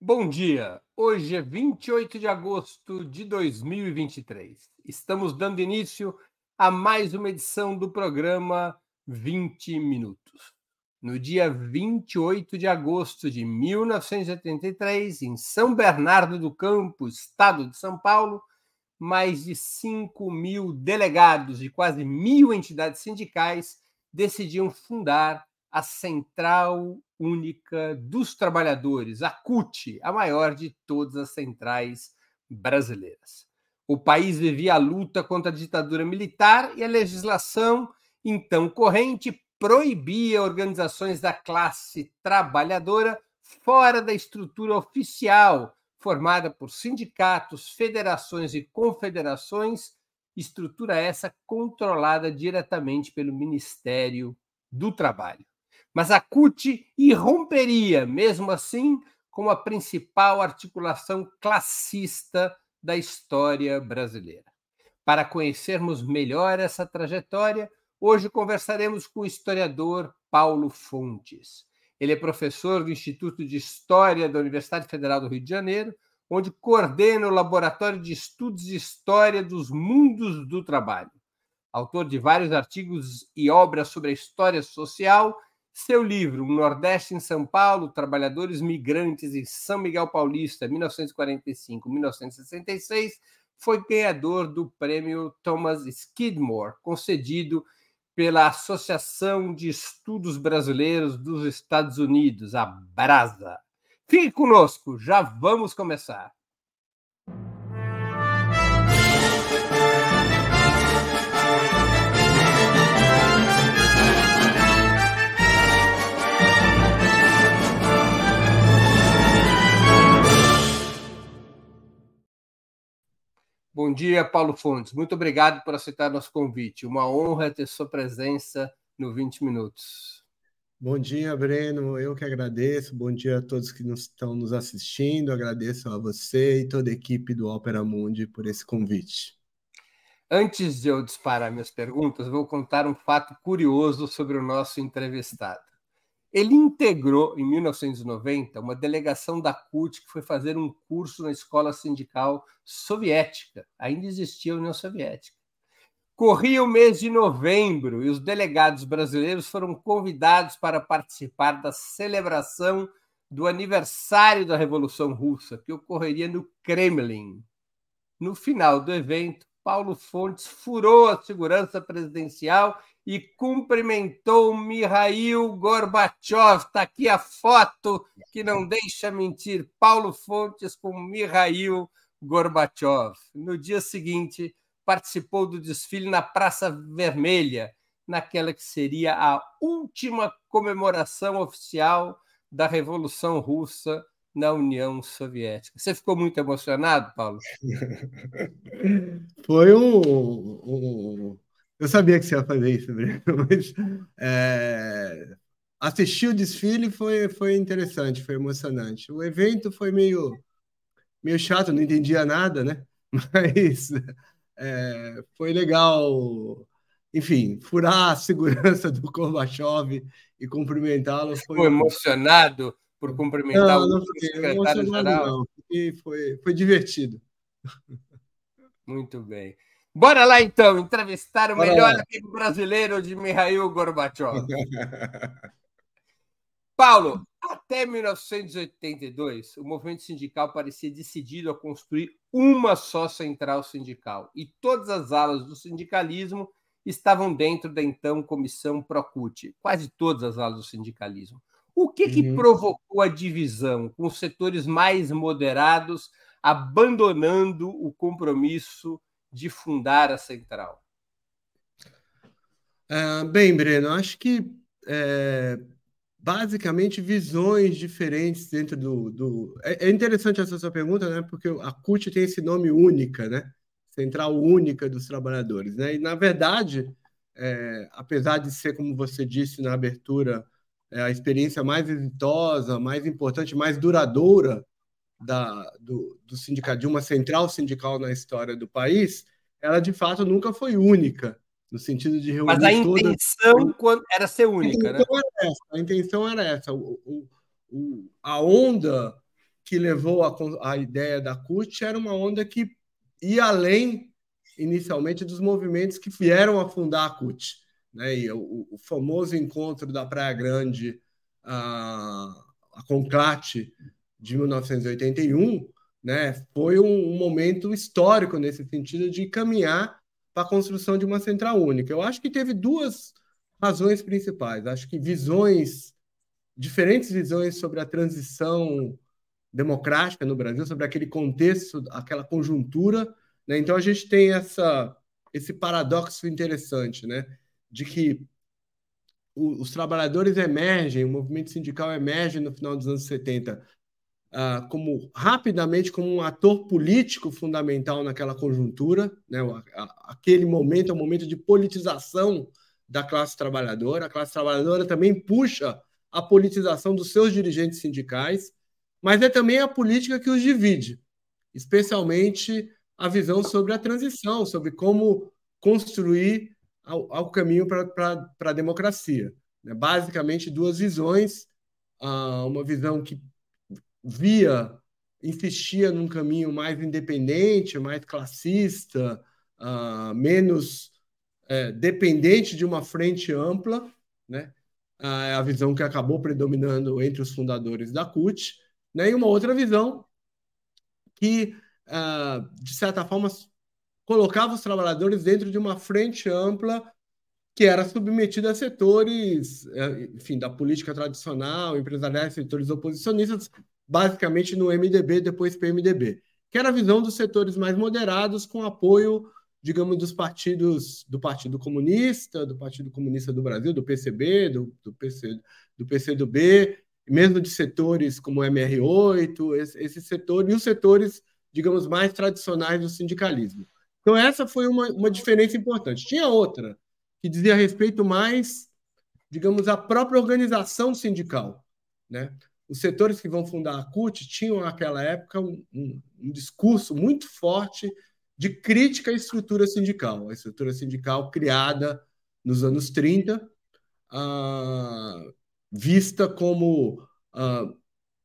Bom dia! Hoje é 28 de agosto de 2023. Estamos dando início a mais uma edição do programa 20 Minutos. No dia 28 de agosto de 1983, em São Bernardo do Campo, estado de São Paulo, mais de 5 mil delegados de quase mil entidades sindicais decidiam fundar a Central Única dos Trabalhadores, a CUT, a maior de todas as centrais brasileiras. O país vivia a luta contra a ditadura militar e a legislação então corrente proibia organizações da classe trabalhadora fora da estrutura oficial, formada por sindicatos, federações e confederações, estrutura essa controlada diretamente pelo Ministério do Trabalho. Mas a CUT irromperia, mesmo assim, como a principal articulação classista da história brasileira. Para conhecermos melhor essa trajetória, hoje conversaremos com o historiador Paulo Fontes. Ele é professor do Instituto de História da Universidade Federal do Rio de Janeiro, onde coordena o Laboratório de Estudos de História dos Mundos do Trabalho. Autor de vários artigos e obras sobre a história social seu livro, Nordeste em São Paulo, Trabalhadores Migrantes em São Miguel Paulista, 1945-1966, foi ganhador do prêmio Thomas Skidmore, concedido pela Associação de Estudos Brasileiros dos Estados Unidos, a BRASA. Fique conosco, já vamos começar. Bom dia, Paulo Fontes. Muito obrigado por aceitar nosso convite. Uma honra ter sua presença no 20 Minutos. Bom dia, Breno. Eu que agradeço. Bom dia a todos que nos estão nos assistindo. Agradeço a você e toda a equipe do Opera Mundi por esse convite. Antes de eu disparar minhas perguntas, vou contar um fato curioso sobre o nosso entrevistado. Ele integrou, em 1990, uma delegação da CUT que foi fazer um curso na escola sindical soviética. Ainda existia a União Soviética. Corria o mês de novembro e os delegados brasileiros foram convidados para participar da celebração do aniversário da Revolução Russa, que ocorreria no Kremlin. No final do evento, Paulo Fontes furou a segurança presidencial e cumprimentou Mikhail Gorbachev. Está aqui a foto que não deixa mentir. Paulo Fontes com Mikhail Gorbachev. No dia seguinte, participou do desfile na Praça Vermelha, naquela que seria a última comemoração oficial da Revolução Russa na União Soviética. Você ficou muito emocionado, Paulo? Foi um, um, eu sabia que você ia fazer isso, Breno, mas é, assistir o desfile foi, foi interessante, foi emocionante. O evento foi meio, meio chato, não entendia nada, né? Mas é, foi legal, enfim, furar a segurança do Gorbachev e cumprimentá-lo. Foi Ficou emocionado por cumprimentar não, não o secretário-geral? Foi, foi divertido. Muito bem. Bora lá então, entrevistar o Bora melhor lá. amigo brasileiro de Mikhail Gorbachev. Paulo, até 1982, o movimento sindical parecia decidido a construir uma só central sindical e todas as alas do sindicalismo estavam dentro da então comissão Procute, quase todas as alas do sindicalismo. O que, que uhum. provocou a divisão, com os setores mais moderados abandonando o compromisso de fundar a central? É, bem, Breno, acho que é, basicamente visões diferentes dentro do. do... É, é, interessante essa sua pergunta, né? Porque a CUT tem esse nome única, né? Central Única dos Trabalhadores, né? E na verdade, é, apesar de ser, como você disse na abertura, é a experiência mais exitosa, mais importante, mais duradoura da, do, do sindicato, de uma central sindical na história do país, ela de fato nunca foi única, no sentido de reunir Mas a intenção todas... era ser única, a né? Era essa, a intenção era essa. O, o, o, a onda que levou a, a ideia da CUT era uma onda que ia além, inicialmente, dos movimentos que vieram a fundar a CUT. Né? E o, o famoso encontro da Praia Grande, a, a Conclate, de 1981, né, foi um, um, momento histórico nesse sentido de caminhar para a construção de uma central única. Eu acho que teve duas razões principais. Acho que visões, diferentes visões sobre a transição democrática no Brasil, sobre aquele contexto, aquela conjuntura. Né? Então a gente tem essa, esse paradoxo interessante, né? De que os trabalhadores emergem, o movimento sindical emerge no final dos anos 70 uh, como rapidamente como um ator político fundamental naquela conjuntura, né? aquele momento é um momento de politização da classe trabalhadora. A classe trabalhadora também puxa a politização dos seus dirigentes sindicais, mas é também a política que os divide, especialmente a visão sobre a transição, sobre como construir ao, ao caminho para a democracia. Né? Basicamente, duas visões: uh, uma visão que via, insistia num caminho mais independente, mais classista, uh, menos é, dependente de uma frente ampla, né? a visão que acabou predominando entre os fundadores da CUT, né? e uma outra visão que, uh, de certa forma, colocava os trabalhadores dentro de uma frente ampla que era submetida a setores, é, enfim, da política tradicional, empresariais, setores oposicionistas, basicamente no MDB, depois PMDB, que era a visão dos setores mais moderados com apoio, digamos, dos partidos do Partido Comunista, do Partido Comunista do Brasil, do PCB, do, do, PC, do PCdoB, mesmo de setores como o MR8, esse, esse setor, e os setores, digamos, mais tradicionais do sindicalismo. Então, essa foi uma, uma diferença importante. Tinha outra, que dizia respeito mais, digamos, à própria organização sindical. Né? Os setores que vão fundar a CUT tinham, naquela época, um, um, um discurso muito forte de crítica à estrutura sindical. A estrutura sindical criada nos anos 30, ah, vista como ah,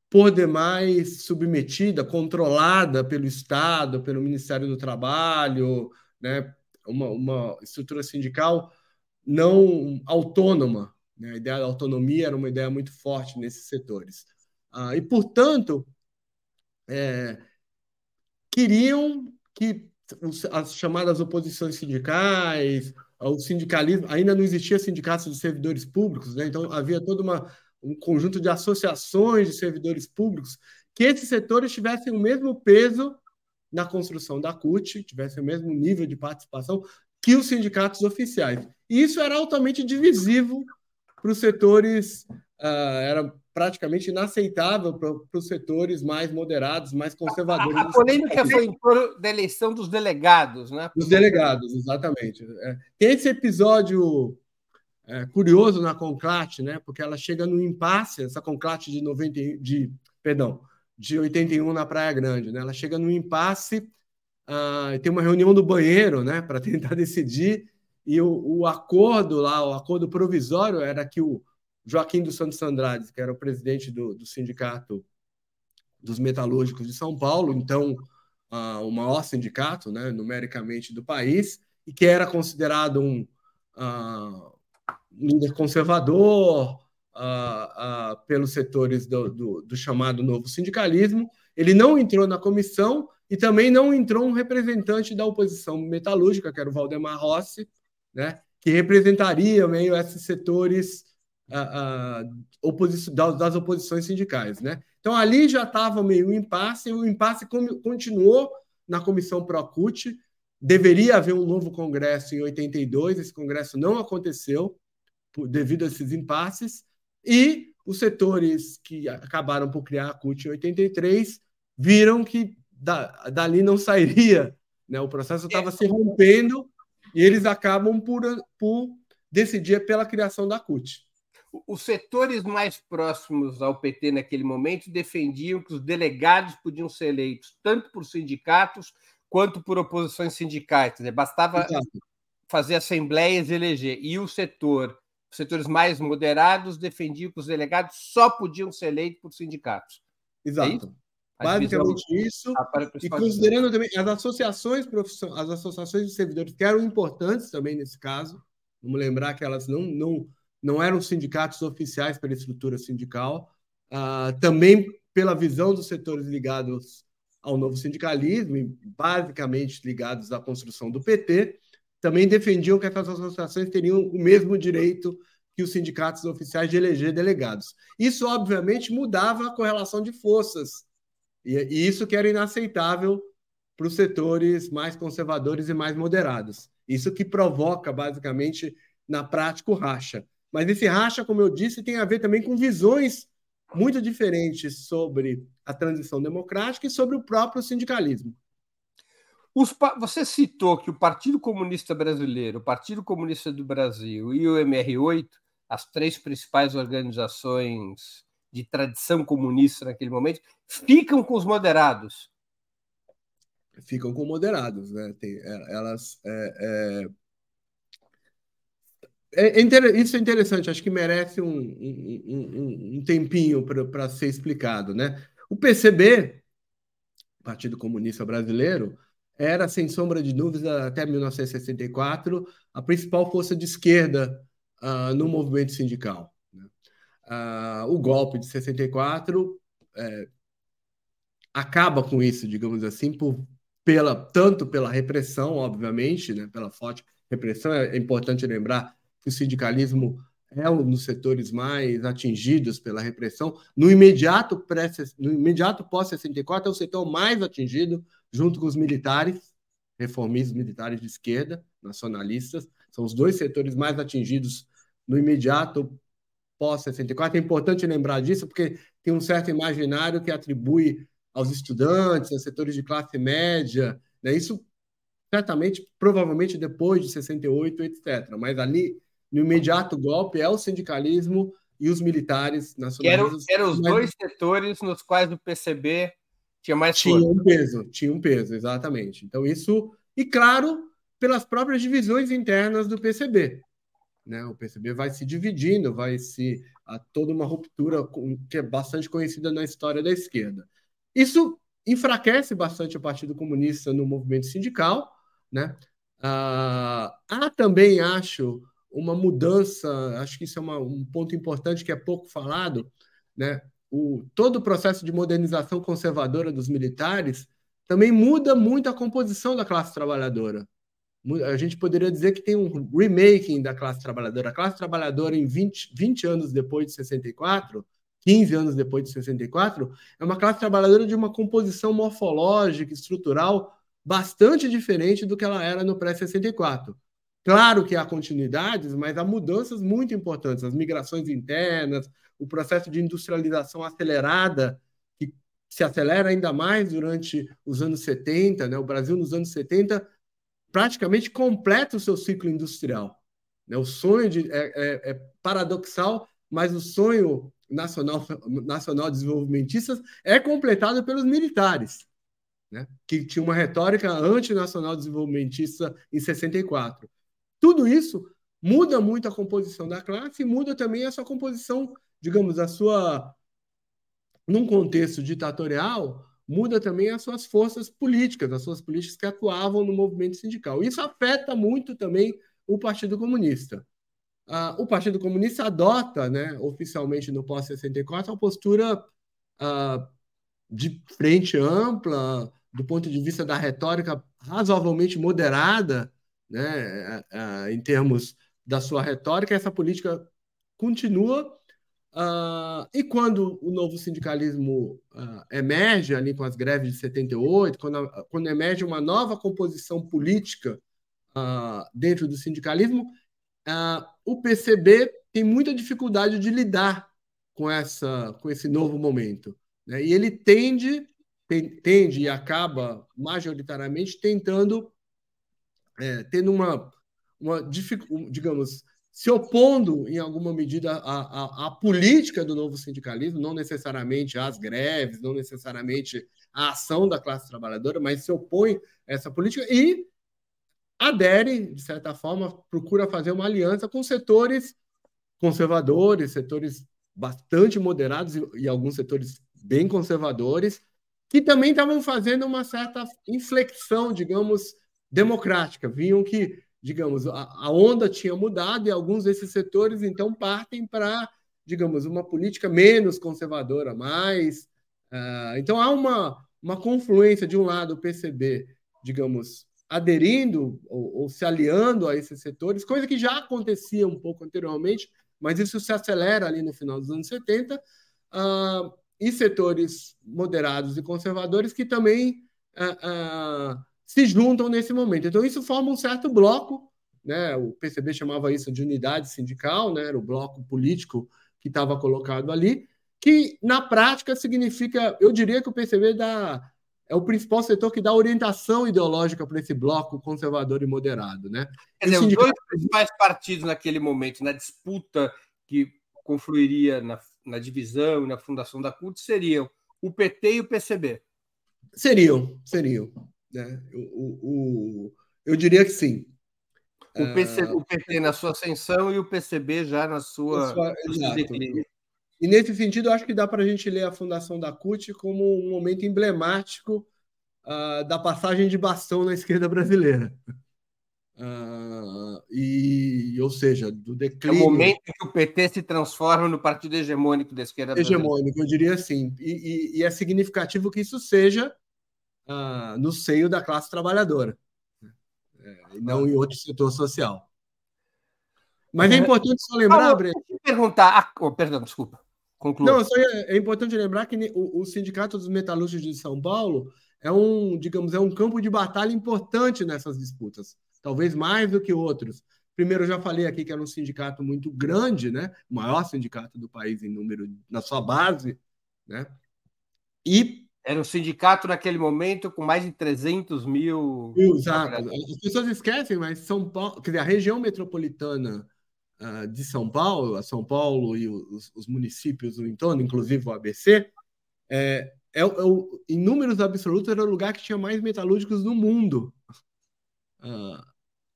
por demais submetida, controlada pelo Estado, pelo Ministério do Trabalho, né? uma, uma estrutura sindical não autônoma. Né? A ideia da autonomia era uma ideia muito forte nesses setores. Ah, e, portanto, é, queriam que as chamadas oposições sindicais, o sindicalismo, ainda não existia sindicatos de servidores públicos, né? então havia todo uma, um conjunto de associações de servidores públicos, que esses setores tivessem o mesmo peso na construção da CUT, tivessem o mesmo nível de participação que os sindicatos oficiais. E isso era altamente divisivo para os setores, uh, era praticamente inaceitável para, os setores mais moderados, mais conservadores. A, a polêmica foi em torno da eleição dos delegados, né? Dos delegados, exatamente. É, tem esse episódio é, curioso na Conclate, né? Porque ela chega no impasse, essa Conclate de 90, de, perdão, de 81 na Praia Grande, né? Ela chega no impasse, uh, tem uma reunião do banheiro, né? Para tentar decidir e o, o, acordo lá, o acordo provisório era que o Joaquim dos Santos Andrade, que era o presidente do, do sindicato dos metalúrgicos de São Paulo, então uh, o maior sindicato, né, numericamente do país, e que era considerado um uh, líder conservador uh, pelos setores do, do, do chamado novo sindicalismo. Ele não entrou na comissão e também não entrou um representante da oposição metalúrgica, que era o Valdemar Rossi, né, que representaria meio esses setores oposição, das oposições sindicais. Né? Então, ali já estava meio um impasse, e o impasse continuou na comissão Procute. Deveria haver um novo congresso em 82, esse congresso não aconteceu devido a esses impasses, e os setores que acabaram por criar a CUT em 83 viram que da, dali não sairia, né? o processo estava se rompendo e eles acabam por, por decidir pela criação da CUT. Os setores mais próximos ao PT naquele momento defendiam que os delegados podiam ser eleitos tanto por sindicatos quanto por oposições sindicais. Bastava Exato. fazer assembleias e eleger. E o setor, setores mais moderados defendiam que os delegados só podiam ser eleitos por sindicatos. É Exato. Basicamente isso. E considerando também as associações as associações de servidores que eram importantes também nesse caso. Vamos lembrar que elas não, não, não eram sindicatos oficiais pela estrutura sindical, uh, também pela visão dos setores ligados ao novo sindicalismo, basicamente ligados à construção do PT, também defendiam que essas associações teriam o mesmo direito que os sindicatos oficiais de eleger delegados. Isso, obviamente, mudava a correlação de forças e, isso que era inaceitável para os setores mais conservadores e mais moderados. Isso que provoca, basicamente, na prática, o racha. Mas esse racha, como eu disse, tem a ver também com visões muito diferentes sobre a transição democrática e sobre o próprio sindicalismo. Os, você citou que o Partido Comunista Brasileiro, o Partido Comunista do Brasil e o MR8, as três principais organizações de tradição comunista naquele momento, ficam com os moderados. Ficam com moderados, né? Tem, é, elas. É, é, é isso é interessante, acho que merece um, um, um, um tempinho para ser explicado, né? O PCB, Partido Comunista Brasileiro, era, sem sombra de dúvida, até 1964, a principal força de esquerda uh, no movimento sindical. Uh, o golpe de 64 é, acaba com isso, digamos assim, por, pela, tanto pela repressão, obviamente, né, pela forte repressão. É importante lembrar que o sindicalismo é um dos setores mais atingidos pela repressão. No imediato, pré, no imediato pós-64, é o setor mais atingido, junto com os militares, reformistas militares de esquerda, nacionalistas. São os dois setores mais atingidos no imediato pós-64. É importante lembrar disso, porque tem um certo imaginário que atribui aos estudantes, aos setores de classe média, né? isso certamente, provavelmente depois de 68, etc. Mas ali, no imediato golpe, é o sindicalismo e os militares nacionalistas. Eram, eram os dois setores nos quais o PCB tinha mais Tinha força. um peso, tinha um peso, exatamente. Então, isso, e claro, pelas próprias divisões internas do PCB. Né? O PCB vai se dividindo, vai se a toda uma ruptura que é bastante conhecida na história da esquerda. Isso enfraquece bastante o Partido Comunista no movimento sindical, né? Ah, há também, acho, uma mudança, acho que isso é uma, um ponto importante que é pouco falado, né? O, todo o processo de modernização conservadora dos militares também muda muito a composição da classe trabalhadora a gente poderia dizer que tem um remaking da classe trabalhadora. A classe trabalhadora, em 20, 20 anos depois de 64, 15 anos depois de 64, é uma classe trabalhadora de uma composição morfológica, estrutural, bastante diferente do que ela era no pré-64. Claro que há continuidades, mas há mudanças muito importantes. As migrações internas, o processo de industrialização acelerada, que se acelera ainda mais durante os anos 70. Né? O Brasil, nos anos 70, praticamente completa o seu ciclo industrial. Né? O sonho de, é, é, é paradoxal, mas o sonho nacional, nacional desenvolvimentista é completado pelos militares, né? que tinha uma retórica antinacional desenvolvimentista em 64. Tudo isso muda muito a composição da classe e muda também a sua composição, digamos, a sua num contexto ditatorial, muda também as suas forças políticas, as suas políticas que atuavam no movimento sindical. Isso afeta muito também o Partido Comunista. Ah, o Partido Comunista adota, né, oficialmente no pós-64, uma postura ah, de frente ampla, do ponto de vista da retórica razoavelmente moderada, né, em termos da sua retórica, essa política continua Uh, e quando o novo sindicalismo uh, emerge ali com as greves de 78, quando, quando emerge uma nova composição política uh, dentro do sindicalismo, o PCB tem muita dificuldade de lidar com, essa, com esse novo momento. Né? E ele tende, tende e acaba majoritariamente tentando, é, tendo uma, uma digamos, se opondo, em alguma medida, à, à, à, política do novo sindicalismo, não necessariamente às greves, não necessariamente à ação da classe trabalhadora, mas se opõe a essa política e adere, de certa forma, procura fazer uma aliança com setores conservadores, setores bastante moderados e, e alguns setores bem conservadores, que também estavam fazendo uma certa inflexão, digamos, democrática. Viam que, digamos, a, a onda tinha mudado e alguns desses setores então partem para, digamos, uma política menos conservadora, mais. Uh, então há uma, uma confluência de um lado o PCB, digamos, aderindo ou, ou, se aliando a esses setores, coisa que já acontecia um pouco anteriormente, mas isso se acelera ali no final dos anos 70, uh, ah, e setores moderados e conservadores que também uh, uh, se juntam nesse momento. Então, isso forma um certo bloco, né? o PCB chamava isso de unidade sindical, né? era o bloco político que estava colocado ali, que na prática significa, eu diria que o PCB dá é o principal setor que dá orientação ideológica para esse bloco conservador e moderado. Né? Quer dizer, sindicato... os dois principais partidos naquele momento, na disputa que confluiria na, na divisão e na fundação da CUT, seriam o PT e o PCB. Seriam, seriam. Né? O, o, o eu diria que sim. O, PC, uh, o PT na sua ascensão e o PCB já na sua. sua exato. E nesse sentido, eu acho que dá para a gente ler a fundação da CUT como um momento emblemático uh, da passagem de bastão na esquerda brasileira. Uh, e, ou seja, do declínio. É o momento que o PT se transforma no partido hegemônico da esquerda brasileira. Hegemônico, eu diria assim. E, e, e é significativo que isso seja uh, no seio da classe trabalhadora, né? e não em outro setor social. Mas é importante só lembrar, ah, Breno. perguntar. Ah, perdão, desculpa. Conclua. Não, é, é, importante lembrar que o, o Sindicato dos Metalúrgicos de São Paulo é um, digamos, é um campo de batalha importante nessas disputas, talvez mais do que outros. Primeiro, eu já falei aqui que era um sindicato muito grande, né? O maior sindicato do país em número na sua base, né? E era um sindicato naquele momento com mais de 300 mil. Exato. As pessoas esquecem, mas São Paulo, quer dizer, a região metropolitana uh, de São Paulo, a São Paulo e os, os, municípios do entorno, inclusive o ABC, é, é, é em números absolutos era o lugar que tinha mais metalúrgicos no mundo. Uh,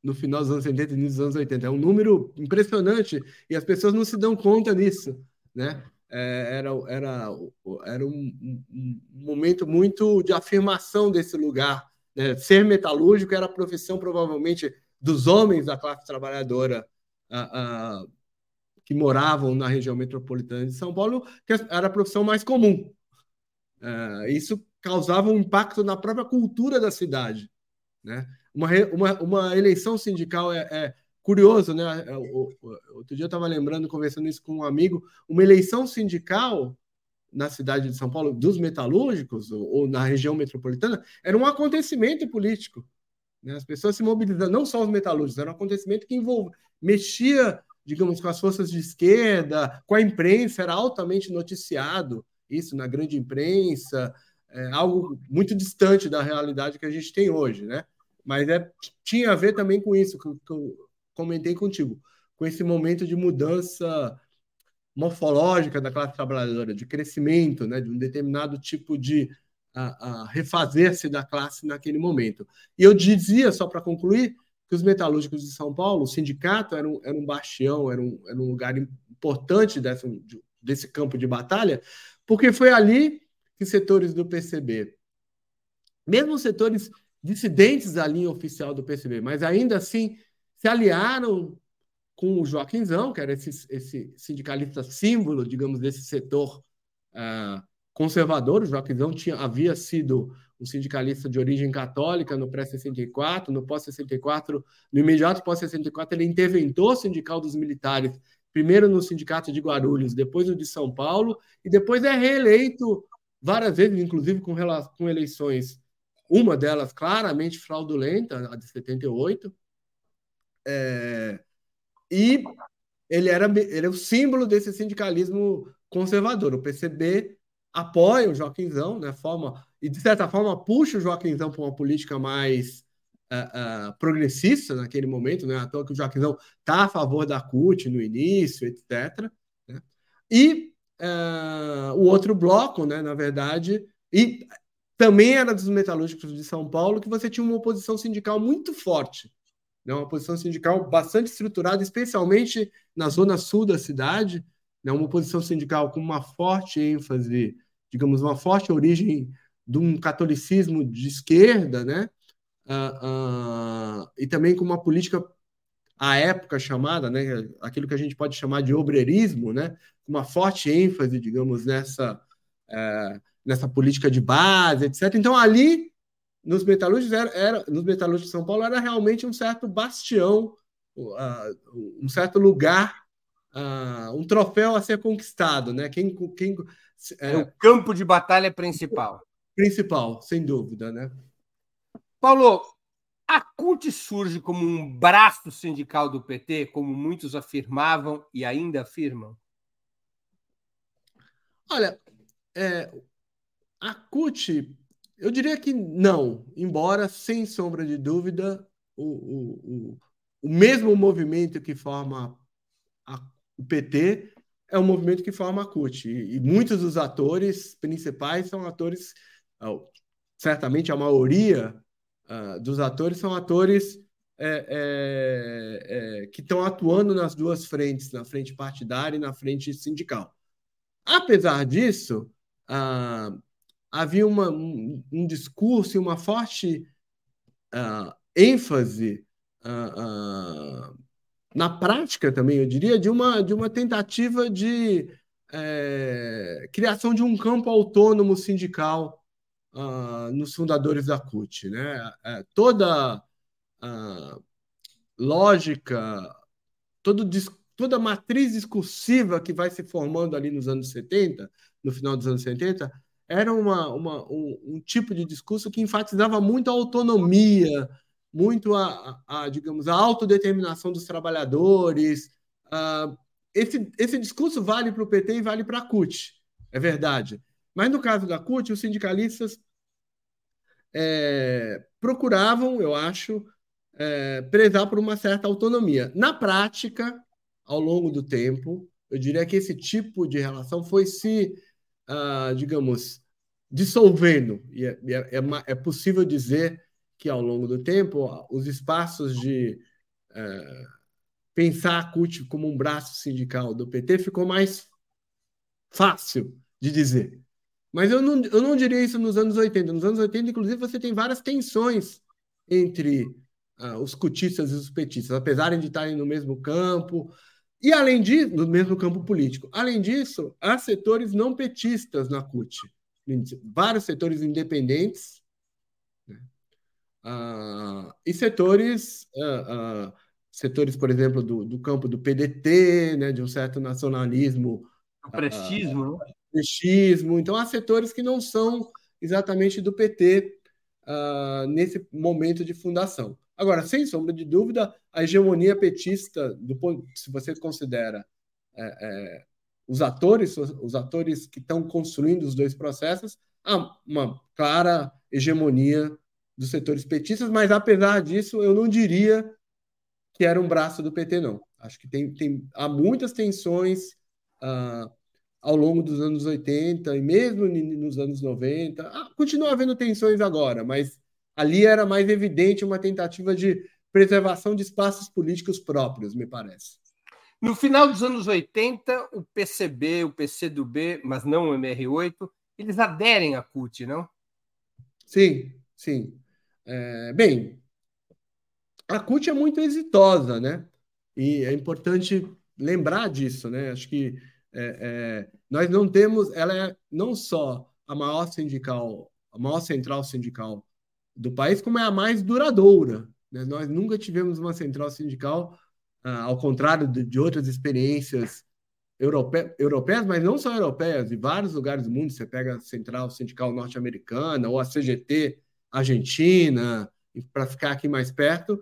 no final dos anos 70 e início dos anos 80. É um número impressionante e as pessoas não se dão conta nisso, né? É, era, era, era um, um, momento muito de afirmação desse lugar. Né? Ser metalúrgico era a profissão, provavelmente, dos homens da classe trabalhadora uh, uh, que moravam na região metropolitana de São Paulo, que era a profissão mais comum. Uh, isso causava um impacto na própria cultura da cidade. Né? Uma, uma, uma eleição sindical é, é curioso, né? É, outro dia eu estava lembrando, conversando isso com um amigo, uma eleição sindical na cidade de São Paulo, dos metalúrgicos, ou, na região metropolitana, era um acontecimento político. Né? As pessoas se mobilizando, não só os metalúrgicos, era um acontecimento que envolve, mexia, digamos, com as forças de esquerda, com a imprensa, era altamente noticiado isso na grande imprensa, é algo muito distante da realidade que a gente tem hoje, né? Mas é, tinha a ver também com isso que eu comentei contigo, com esse momento de mudança morfológica da classe trabalhadora, de crescimento, né, de um determinado tipo de refazer-se da classe naquele momento. E eu dizia, só para concluir, que os metalúrgicos de São Paulo, o sindicato era um, era um bastião, era um, era um lugar importante dessa, desse campo de batalha, porque foi ali que setores do PCB, mesmo setores dissidentes da linha oficial do PCB, mas ainda assim se aliaram com o Joaquimzão, que era esse, esse sindicalista símbolo, digamos, desse setor uh, conservador. O Joaquimzão tinha, havia sido um sindicalista de origem católica no pré-64, no pós-64, no imediato pós-64, ele é interventor sindical dos militares, primeiro no sindicato de Guarulhos, depois no de São Paulo, e depois é reeleito várias vezes, inclusive com, com eleições, uma delas claramente fraudulenta, a de 78, é, e ele era, ele é o símbolo desse sindicalismo conservador. O PCB apoia o Joaquimzão, né, forma, e de certa forma puxa o Joaquimzão para uma política mais uh, uh, progressista naquele momento, né, à toa que o Joaquimzão está a favor da CUT no início, etc. Né, e uh, o outro bloco, né, na verdade, e também era dos metalúrgicos de São Paulo, que você tinha uma oposição sindical muito forte, né, uma oposição sindical bastante estruturada, especialmente na zona sul da cidade, né, uma oposição sindical com uma forte ênfase digamos, uma forte origem de um catolicismo de esquerda, né? Uh, uh, e também com uma política à época chamada, né, aquilo que a gente pode chamar de obreirismo, né, uma forte ênfase, digamos, nessa, uh, nessa política de base, etc. Então, ali, nos metalúrgicos, era, era, nos metalúrgicos de São Paulo, era realmente um certo bastião, um certo lugar, um troféu a ser conquistado. Né? Quem, quem, é, o campo de batalha principal. Principal, sem dúvida, né? Paulo, a CUT surge como um braço sindical do PT, como muitos afirmavam e ainda afirmam? Olha, é, a CUT, eu diria que não, embora, sem sombra de dúvida, o, o, o, o mesmo movimento que forma a, o PT é o movimento que forma a CUT. E, e muitos dos atores principais são atores, certamente a maioria uh, dos atores são atores é, é, é, que estão atuando nas duas frentes, na frente partidária e na frente sindical. Apesar disso, uh, havia uma, um, um, discurso e uma forte uh, ênfase na prática também, eu diria, de uma, de uma tentativa de é, criação de um campo autônomo sindical uh, nos fundadores da CUT. Né? É, toda uh, lógica, todo, toda matriz discursiva que vai se formando ali nos anos 70, no final dos anos 70, era uma, uma um, um, tipo de discurso que enfatizava muito a autonomia, muito a, a, a digamos, a autodeterminação dos trabalhadores. Uh, esse, esse discurso vale para o PT e vale para a CUT, é verdade. Mas no caso da CUT, os sindicalistas é, procuravam, eu acho, é, prezar por uma certa autonomia. Na prática, ao longo do tempo, eu diria que esse tipo de relação foi se, uh, digamos, dissolvendo. E é, é, é, é possível dizer que ao longo do tempo os espaços de é, pensar a CUT como um braço sindical do PT ficou mais fácil de dizer. Mas eu não, eu não diria isso nos anos 80. Nos anos 80, inclusive, você tem várias tensões entre uh, os cutistas e os petistas, apesar de estarem no mesmo campo, e além disso, no mesmo campo político. Além disso, há setores não petistas na CUT, vários setores independentes Uh, e setores, uh, uh, setores, por exemplo, do, do campo do PDT, né, de um certo nacionalismo. O prestismo. Uh, prestismo. Então, há setores que não são exatamente do PT nesse momento de fundação. Agora, sem sombra de dúvida, a hegemonia petista, do ponto, se você considera é, é, os atores, os atores que estão construindo os dois processos, há uma clara hegemonia dos setores petistas, mas apesar disso, eu não diria que era um braço do PT, não. Acho que tem, tem, há muitas tensões uh, ao longo dos anos 80 e mesmo nos anos 90. Ah, continua havendo tensões agora, mas ali era mais evidente uma tentativa de preservação de espaços políticos próprios, me parece. No final dos anos 80, o PCB, o PCdoB, mas não o MR8, eles aderem à CUT, não? Sim, sim. É, bem, a CUT é muito exitosa, né? E é importante lembrar disso, né? Acho que é, é, nós não temos, ela é não só a maior sindical, a maior central sindical do país, como é a mais duradoura. Né? Nós nunca tivemos uma central sindical, ah, ao contrário de, de outras experiências europe, europeias, mas não só europeias, em vários lugares do mundo. Você pega a central sindical norte-americana ou a CGT Argentina, para ficar aqui mais perto.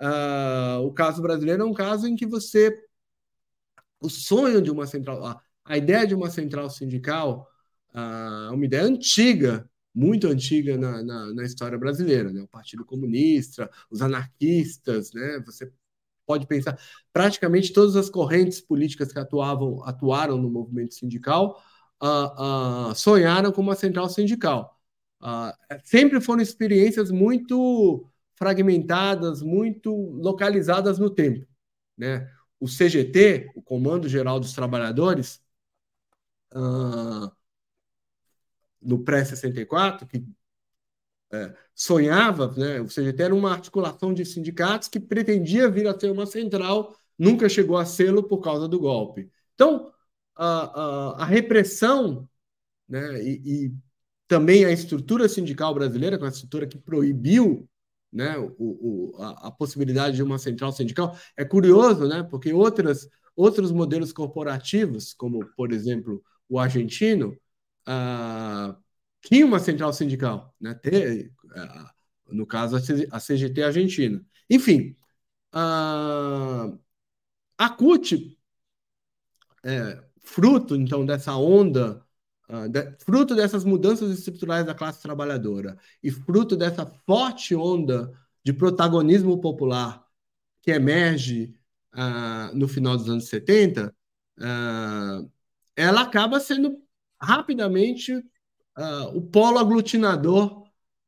Uh, o caso brasileiro é um caso em que você. O sonho de uma central. A, ideia de uma central sindical uh, é uma ideia antiga, muito antiga na, na, na, história brasileira. Né? O Partido Comunista, os anarquistas, né? você pode pensar. Praticamente todas as correntes políticas que atuavam, atuaram no movimento sindical uh, sonharam com uma central sindical. Uh, sempre foram experiências muito fragmentadas, muito localizadas no tempo. Né? O CGT, o Comando Geral dos Trabalhadores, uh, no pré-64, que sonhava, né? o CGT era uma articulação de sindicatos que pretendia vir a ser uma central, nunca chegou a sê-lo por causa do golpe. Então, a, a, a repressão né, e, e, também a estrutura sindical brasileira, com a estrutura que proibiu né, o, o, a, a, possibilidade de uma central sindical, é curioso, né, porque outras, outros modelos corporativos, como, por exemplo, o argentino, ah, tinha uma central sindical, né? Ter, ah, no caso, a CGT argentina. Enfim, a, a CUT, é, fruto, então, dessa onda, uh, de, fruto dessas mudanças estruturais da classe trabalhadora e fruto dessa forte onda de protagonismo popular que emerge uh, no final dos anos 70, uh, ela acaba sendo rapidamente uh, o polo aglutinador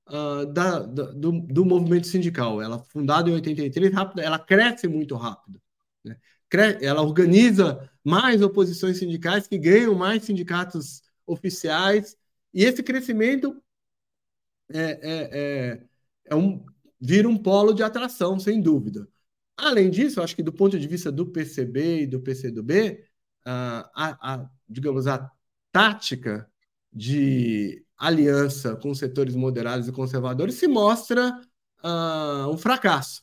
uh, da, da, do, do, movimento sindical. Ela, fundada em 83, rápido, ela cresce muito rápido. Né? Ela organiza mais oposições sindicais que ganham mais sindicatos oficiais, e esse crescimento é, é, é, é um, vira um polo de atração, sem dúvida. Além disso, acho que do ponto de vista do PCB e do PCdoB, a, a, digamos, a tática de aliança com setores moderados e conservadores se mostra uh, um fracasso.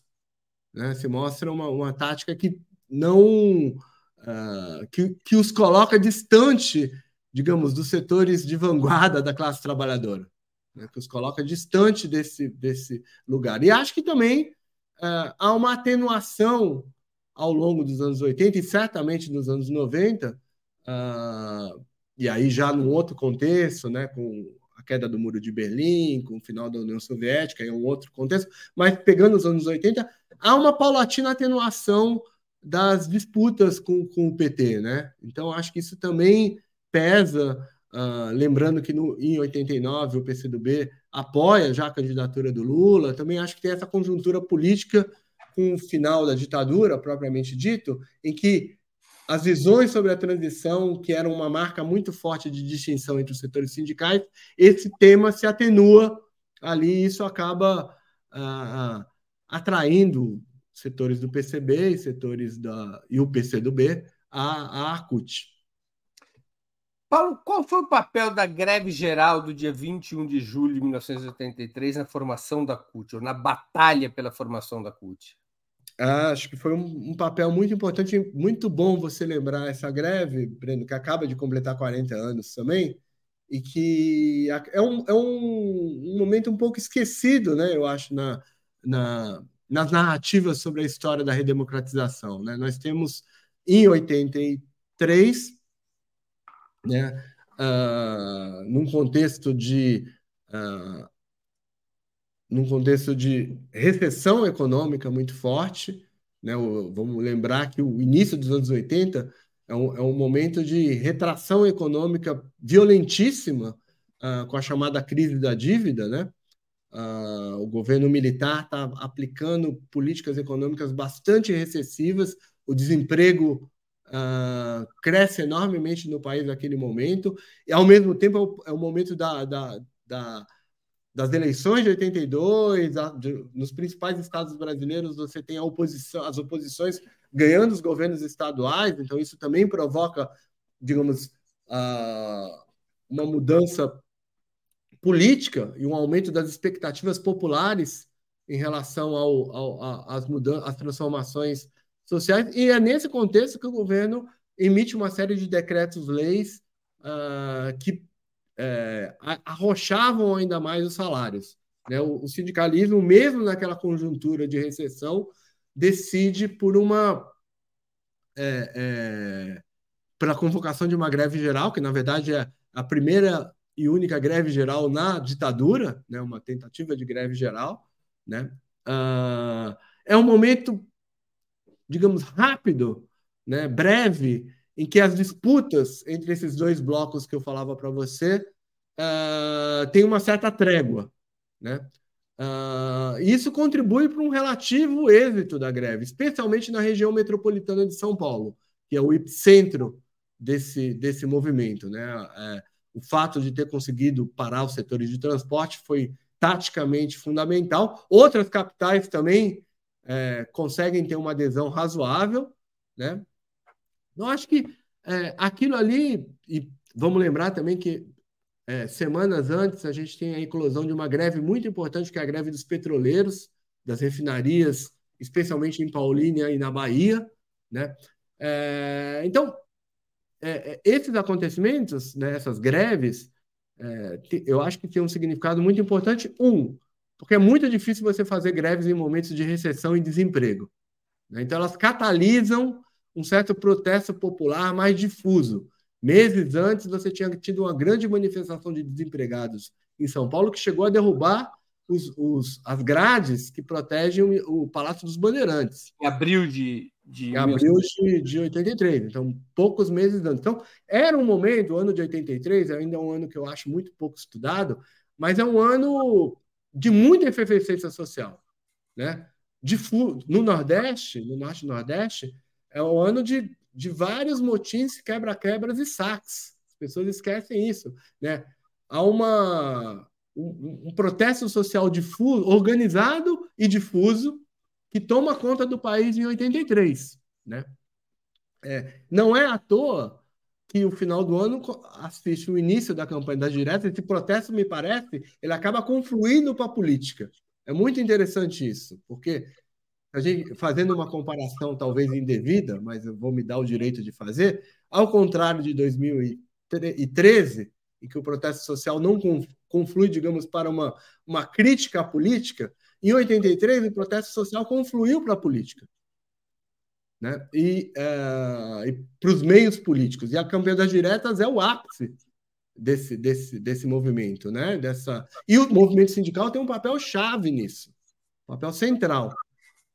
Né? Se mostra uma, uma tática que não uh, que, que os coloca distante, digamos, dos setores de vanguarda da classe trabalhadora, né? que os coloca distante desse, desse lugar. E acho que também uh, há uma atenuação ao longo dos anos 80 e certamente nos anos 90 uh, e aí já num outro contexto, né, com a queda do Muro de Berlim, com o final da União Soviética, é um outro contexto, mas pegando os anos 80, há uma paulatina atenuação das disputas com, com o PT, né? Então acho que isso também pesa, uh, lembrando que no, em 89 o PCdoB apoia já a candidatura do Lula, também acho que tem essa conjuntura política com o final da ditadura, propriamente dito, em que as visões sobre a transição, que eram uma marca muito forte de distinção entre os setores sindicais, esse tema se atenua ali e isso acaba ah, ah atraindo setores do PCB e setores da e o PCdoB a, a ARCUT. Paulo, qual foi o papel da greve geral do dia 21 de julho de 1983 na formação da CUT, ou na batalha pela formação da CUT? Ah, acho que foi um, um, papel muito importante, muito bom você lembrar essa greve, Breno, que acaba de completar 40 anos também, e que é um, é um, um momento um pouco esquecido, né, eu acho, na, na, nas narrativas sobre a história da redemocratização. Né? Nós temos, em 83, né, uh, num contexto de uh, num contexto de recessão econômica muito forte. Né? O, vamos lembrar que o início dos anos 80 é um, é um momento de retração econômica violentíssima, uh, com a chamada crise da dívida. Né? Uh, o governo militar está aplicando políticas econômicas bastante recessivas, o desemprego uh, cresce enormemente no país naquele momento, e ao mesmo tempo é o, é o momento da, da, da das eleições de 82, a, de, nos principais estados brasileiros, você tem a oposição, as oposições ganhando os governos estaduais, então isso também provoca, digamos, uh, uma mudança política e um aumento das expectativas populares em relação ao, ao, às mudanças, transformações sociais. E é nesse contexto que o governo emite uma série de decretos-leis uh, que é, arrochavam ainda mais os salários. Né? O, o, sindicalismo, mesmo naquela conjuntura de recessão, decide por uma é, é, pela convocação de uma greve geral, que na verdade é a primeira e única greve geral na ditadura, né? uma tentativa de greve geral. Né? Uh, é um momento, digamos, rápido, né? breve, em que as disputas entre esses dois blocos que eu falava para você uh, tem uma certa trégua, né? Uh, isso contribui para um relativo êxito da greve, especialmente na região metropolitana de São Paulo, que é o epicentro desse, desse movimento. Né? É, o fato de ter conseguido parar os setores de transporte foi taticamente fundamental. Outras capitais também é, conseguem ter uma adesão razoável, né? Eu acho que é, aquilo ali, e vamos lembrar também que é, semanas antes a gente tem a inclusão de uma greve muito importante, que é a greve dos petroleiros, das refinarias, especialmente em Paulínia e na Bahia, né? É, então, é, é, esses acontecimentos, né, essas greves, é, eu acho que tem um significado muito importante. Um, porque é muito difícil você fazer greves em momentos de recessão e desemprego. Né? Então, elas catalisam um certo protesto popular mais difuso. Meses antes, você tinha tido uma grande manifestação de desempregados em São Paulo que chegou a derrubar os, os, as grades que protegem o, o Palácio dos Bandeirantes. Em abril de, de... Em abril de, de 83, então poucos meses antes. Então, era um momento, o ano de 83, ainda é um ano que eu acho muito pouco estudado, mas é um ano de muita efervescência social. Né? De, no Nordeste, no Norte e Nordeste, é um ano de, de vários motins, quebra-quebras e saques. As pessoas esquecem isso. Né? Há uma, um, um protesto social difuso, organizado e difuso que toma conta do país em 83. Né? É, não é à toa que o final do ano assiste o início da campanha das diretas, esse protesto, me parece, ele acaba confluindo para a política. É muito interessante isso, porque a gente, fazendo uma comparação talvez indevida, mas eu vou me dar o direito de fazer, ao contrário de 2013, em que o protesto social não conflui, digamos, para uma, uma crítica à política, em 83 o protesto social confluiu para a política né? e, uh, e para os meios políticos. E a campanha das diretas é o ápice desse, desse, desse movimento. Né? Dessa... E o movimento sindical tem um papel chave nisso, um papel central.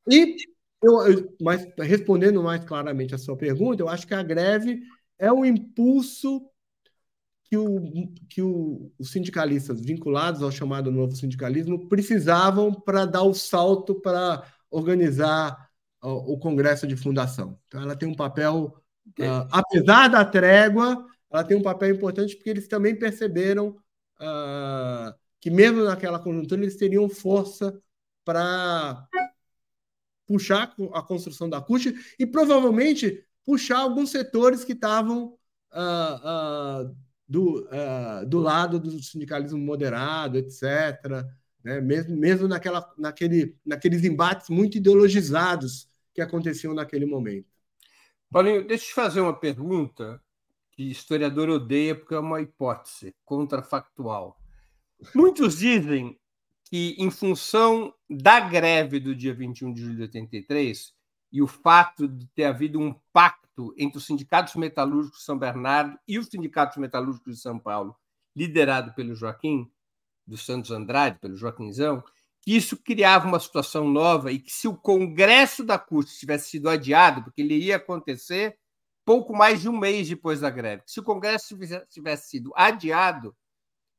E, eu, eu, mas respondendo mais claramente a sua pergunta, eu acho que a greve é o impulso que, o, que o, os sindicalistas vinculados ao chamado novo sindicalismo precisavam para dar o salto para organizar o, o, Congresso de Fundação. Então, ela tem um papel, uh, apesar da trégua, ela tem um papel importante porque eles também perceberam uh, que, mesmo naquela conjuntura, eles teriam força para puxar a construção da CUT e provavelmente puxar alguns setores que estavam uh, uh, do, uh, do lado do sindicalismo moderado, etc. Né? Mesmo, mesmo naquela, naquele, naqueles embates muito ideologizados que aconteciam naquele momento. Paulinho, deixa eu te fazer uma pergunta que historiador odeia porque é uma hipótese contrafactual. Muitos dizem que, em função da greve do dia 21 de julho de 83 e o fato de ter havido um pacto entre os sindicatos metalúrgicos de São Bernardo e os sindicatos metalúrgicos de São Paulo, liderado pelo Joaquim dos Santos Andrade, pelo Joaquimzão, que isso criava uma situação nova e que se o congresso da CUT tivesse sido adiado, porque ele ia acontecer pouco mais de um mês depois da greve, se o congresso tivesse sido adiado,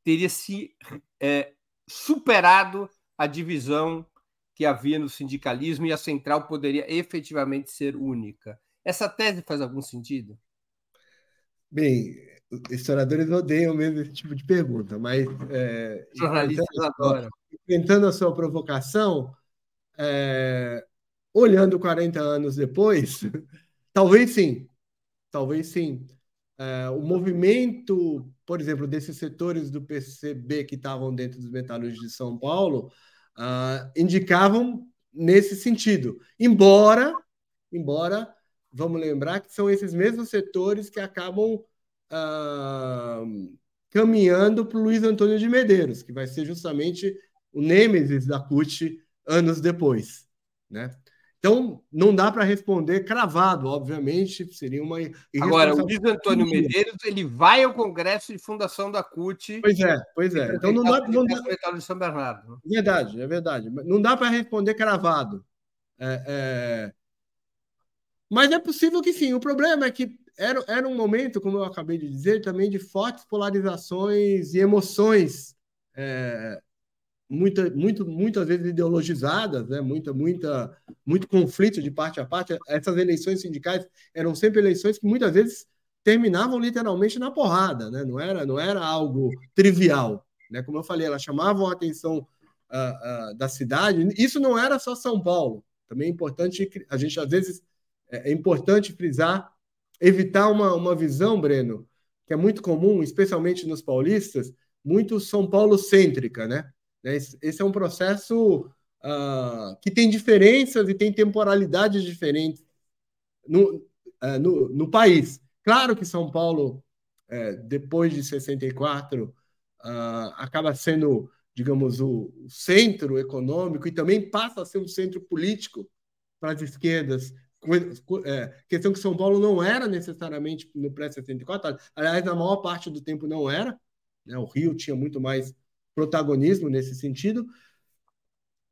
teria se é, superado a divisão que havia no sindicalismo e a central poderia efetivamente ser única. Essa tese faz algum sentido? Bem, historiadores odeiam mesmo esse tipo de pergunta, mas. É, Jornalistas adoram. Tentando a sua provocação, é, olhando 40 anos depois, talvez sim. Talvez sim. É, o movimento, por exemplo, desses setores do PCB que estavam dentro dos metalúrgicos de São Paulo, uh, indicavam nesse sentido. Embora, embora vamos lembrar que são esses mesmos setores que acabam ah, caminhando para o Luiz Antônio de Medeiros, que vai ser justamente o nêmesis da CUT anos depois. Né? Então, não dá para responder cravado, obviamente, seria uma. Agora, o Luiz Antônio Medeiros ele vai ao Congresso de Fundação da CUT. Pois é, pois é. Então não dá. Não dá... De São Bernardo. Verdade, é verdade. Não dá para responder cravado. É, é... Mas é possível que sim. O problema é que era, era um momento, como eu acabei de dizer, também de fortes polarizações e emoções, é, muita, muito, muitas vezes ideologizadas, né? muita, muita, muito conflito de parte a parte. Essas eleições sindicais eram sempre eleições que muitas vezes terminavam literalmente na porrada, né? não, era, não era algo trivial. Né? Como eu falei, elas chamavam a atenção uh, uh, da cidade. Isso não era só São Paulo. Também é importante, a gente às vezes é, é importante frisar, evitar uma, uma visão, Breno, que é muito comum, especialmente nos paulistas, muito São Paulo cêntrica, né? Esse é um processo uh, que tem diferenças e tem temporalidades diferentes no, uh, no, no, país. Claro que São Paulo, uh, depois de 64, ah, acaba sendo, digamos, o, o centro econômico e também passa a ser um centro político para as esquerdas é, questão que São Paulo não era necessariamente no pré-74, aliás, na maior parte do tempo não era, né? o Rio tinha muito mais protagonismo nesse sentido.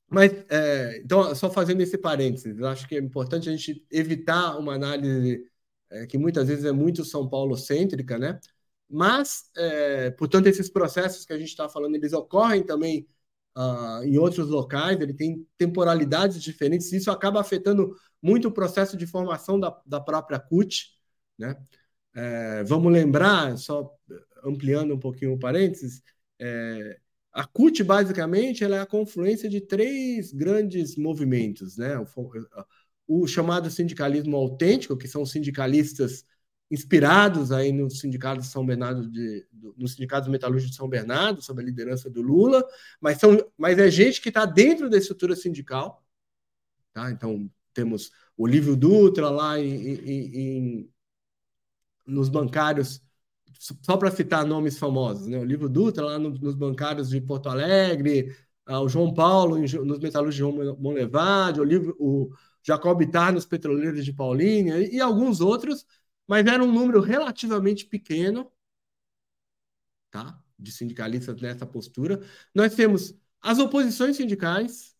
Mas, é, então, só fazendo esse parênteses, eu acho que é importante a gente evitar uma análise é, que muitas vezes é muito São Paulo-cêntrica, né? Mas, é, portanto, esses processos que a gente está falando, eles ocorrem também uh, em outros locais, ele tem temporalidades diferentes, isso acaba afetando muito o processo de formação da, da própria CUT, né? É, vamos lembrar, só ampliando um pouquinho o parênteses, é, a CUT, basicamente, ela é a confluência de três grandes movimentos, né? O, o chamado sindicalismo autêntico, que são sindicalistas inspirados aí no sindicato São Bernardo de, no sindicato metalúrgico de São Bernardo, sob a liderança do Lula, mas são, mas é gente que está dentro da estrutura sindical, tá? Então temos Olívio Dutra lá em, em, em nos bancários, só para citar nomes famosos, né? O Olívio Dutra lá no, nos bancários de Porto Alegre, ah, o João Paulo em, nos metalúrgicos de Monlevade, o, Olívio, o Jacob Bittar nos petroleiros de Paulínia e, e alguns outros mas era um número relativamente pequeno, tá? De sindicalistas nessa postura. Nós temos as oposições sindicais,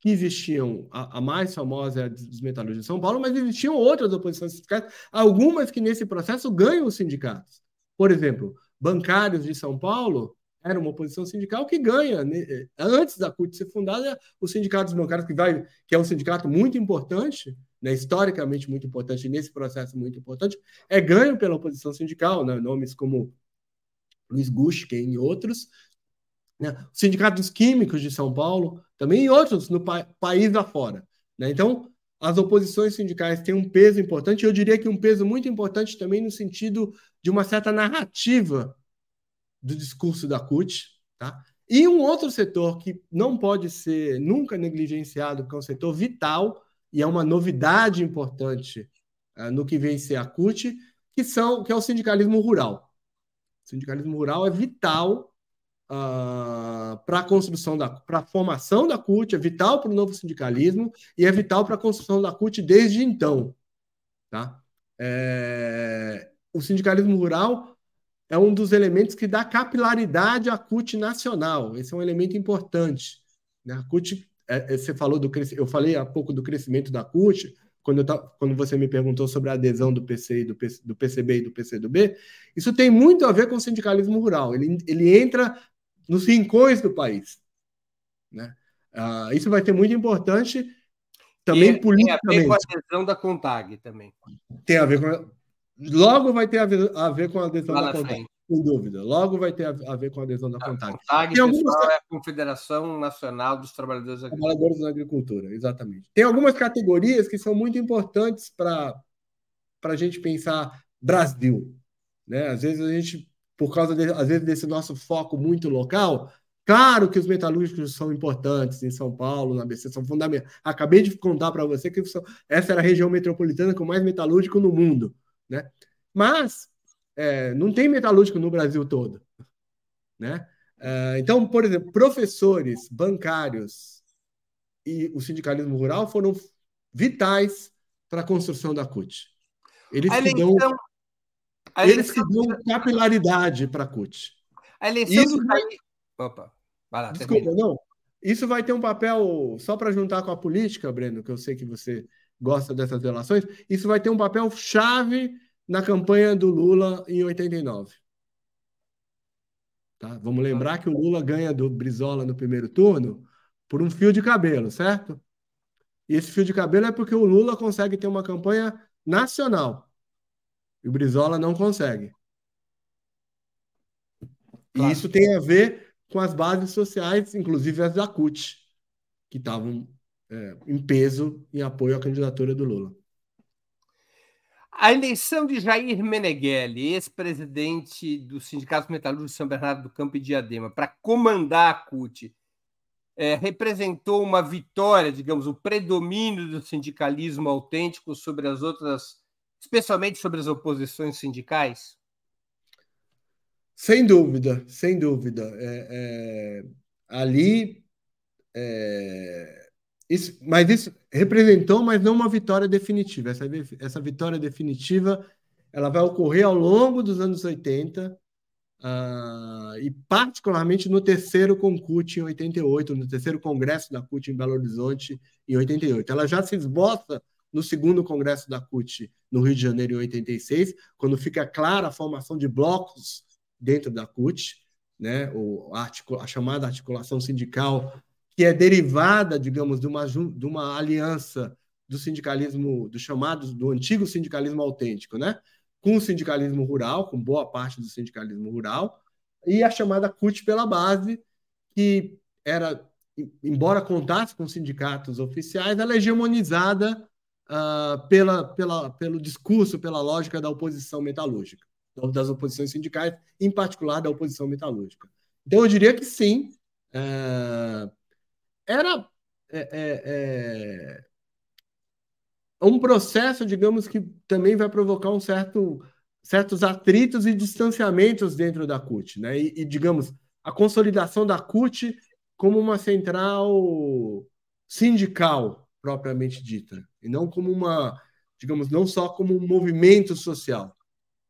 que existiam, a, a mais famosa é a dos metalúrgicos de São Paulo, mas existiam outras oposições sindicais, algumas que nesse processo ganham os sindicatos. Por exemplo, bancários de São Paulo era uma oposição sindical que ganha. Né? Antes da CUT ser fundada, o sindicato dos bancários, que, vai, que é um sindicato muito importante, né, historicamente muito importante, nesse processo muito importante, é ganho pela oposição sindical, né, nomes como Luiz Gushken e outros, né, Químicos de São Paulo, também e outros no pa país afora. Né? Então, as oposições sindicais têm um peso importante, eu diria que um peso muito importante também no sentido de uma certa narrativa do discurso da CUT, tá? E um outro setor que não pode ser nunca negligenciado, que é um setor vital e é uma novidade importante uh, no que vem ser a CUT, que, são, que é o sindicalismo rural. O sindicalismo rural é vital uh, ah, para a construção da para a formação da CUT, é vital para o novo sindicalismo e é vital para a construção da CUT desde então. Tá? É, o sindicalismo rural é um dos elementos que dá capilaridade à CUT nacional. Esse é um elemento importante. Né? A CUT é, é, você falou do eu falei há pouco do crescimento da CUT, quando, eu, quando você me perguntou sobre a adesão do PC do, PC, do PCB e do PCdoB, isso tem muito a ver com o sindicalismo rural. Ele, ele entra nos rincões do país. Né? Ah, isso vai ter muito importante também e, politicamente. Tem a ver com a adesão da CONTAG também. Tem a ver com. Logo vai ter a ver, a ver com a adesão Lá da CONTAG. Frente. Sem dúvida. Logo vai ter a, ver com a adesão da CONTAG. A CONTAG algumas... é a Confederação Nacional dos Trabalhadores Agrícolas. Trabalhadores da Agricultura, exatamente. Tem algumas categorias que são muito importantes para a gente pensar Brasil. Né? Às vezes a gente, por causa de, às vezes, desse nosso foco muito local, Claro que os metalúrgicos são importantes em São Paulo, na ABC, são fundamentais. Acabei de contar para você que essa era a região metropolitana com mais metalúrgico no mundo. Né? Mas é, não tem metalúrgico no Brasil todo. Né? É, então, por exemplo, professores, bancários e o sindicalismo rural foram vitais para a construção da CUT. Eles a eleição, dão, eles que dão capilaridade para a CUT. A eleição Isso... Opa, vai lá, Desculpa, não. Isso vai ter um papel, só para juntar com a política, Breno, que eu sei que você gosta dessas relações, isso vai ter um papel chave na campanha do Lula em 89. Tá? Vamos lembrar que o Lula ganha do Brizola no primeiro turno por um fio de cabelo, certo? E esse fio de cabelo é porque o Lula consegue ter uma campanha nacional. E o Brizola não consegue. Claro. E isso tem a ver com as bases sociais, inclusive as da CUT, que estavam é, em peso em apoio à candidatura do Lula. A eleição de Jair Meneghelli, ex-presidente do Sindicato Metalúrgico de São Bernardo do Campo e Diadema, para comandar a CUT, é, representou uma vitória, digamos, o predomínio do sindicalismo autêntico sobre as outras, especialmente sobre as oposições sindicais? Sem dúvida, sem dúvida. É, é, ali, é, isso, mas isso representou, mas não uma vitória definitiva. Essa, essa vitória definitiva ela vai ocorrer ao longo dos anos 80, Uh, e particularmente no terceiro Concute em 88, no terceiro congresso da CUT em Belo Horizonte em 88. Ela já se esboça no segundo congresso da CUT no Rio de Janeiro em 86, quando fica clara a formação de blocos dentro da CUT, né, a chamada articulação sindical, que é derivada, digamos, de uma, de uma aliança do sindicalismo, do chamado, do antigo sindicalismo autêntico, né? com o sindicalismo rural, com boa parte do sindicalismo rural, e a chamada CUT pela base, que era, embora contasse com sindicatos oficiais, ela é hegemonizada uh, pela, pela, pelo discurso, pela lógica da oposição metalúrgica, das oposições sindicais, em particular da oposição metalúrgica. Então, eu diria que sim, uh, era é, é, é um processo, digamos, que também vai provocar um certo, certos atritos e distanciamentos dentro da CUT, né? E, e, digamos, a consolidação da CUT como uma central sindical propriamente dita, e não como uma, digamos, não só como um movimento social,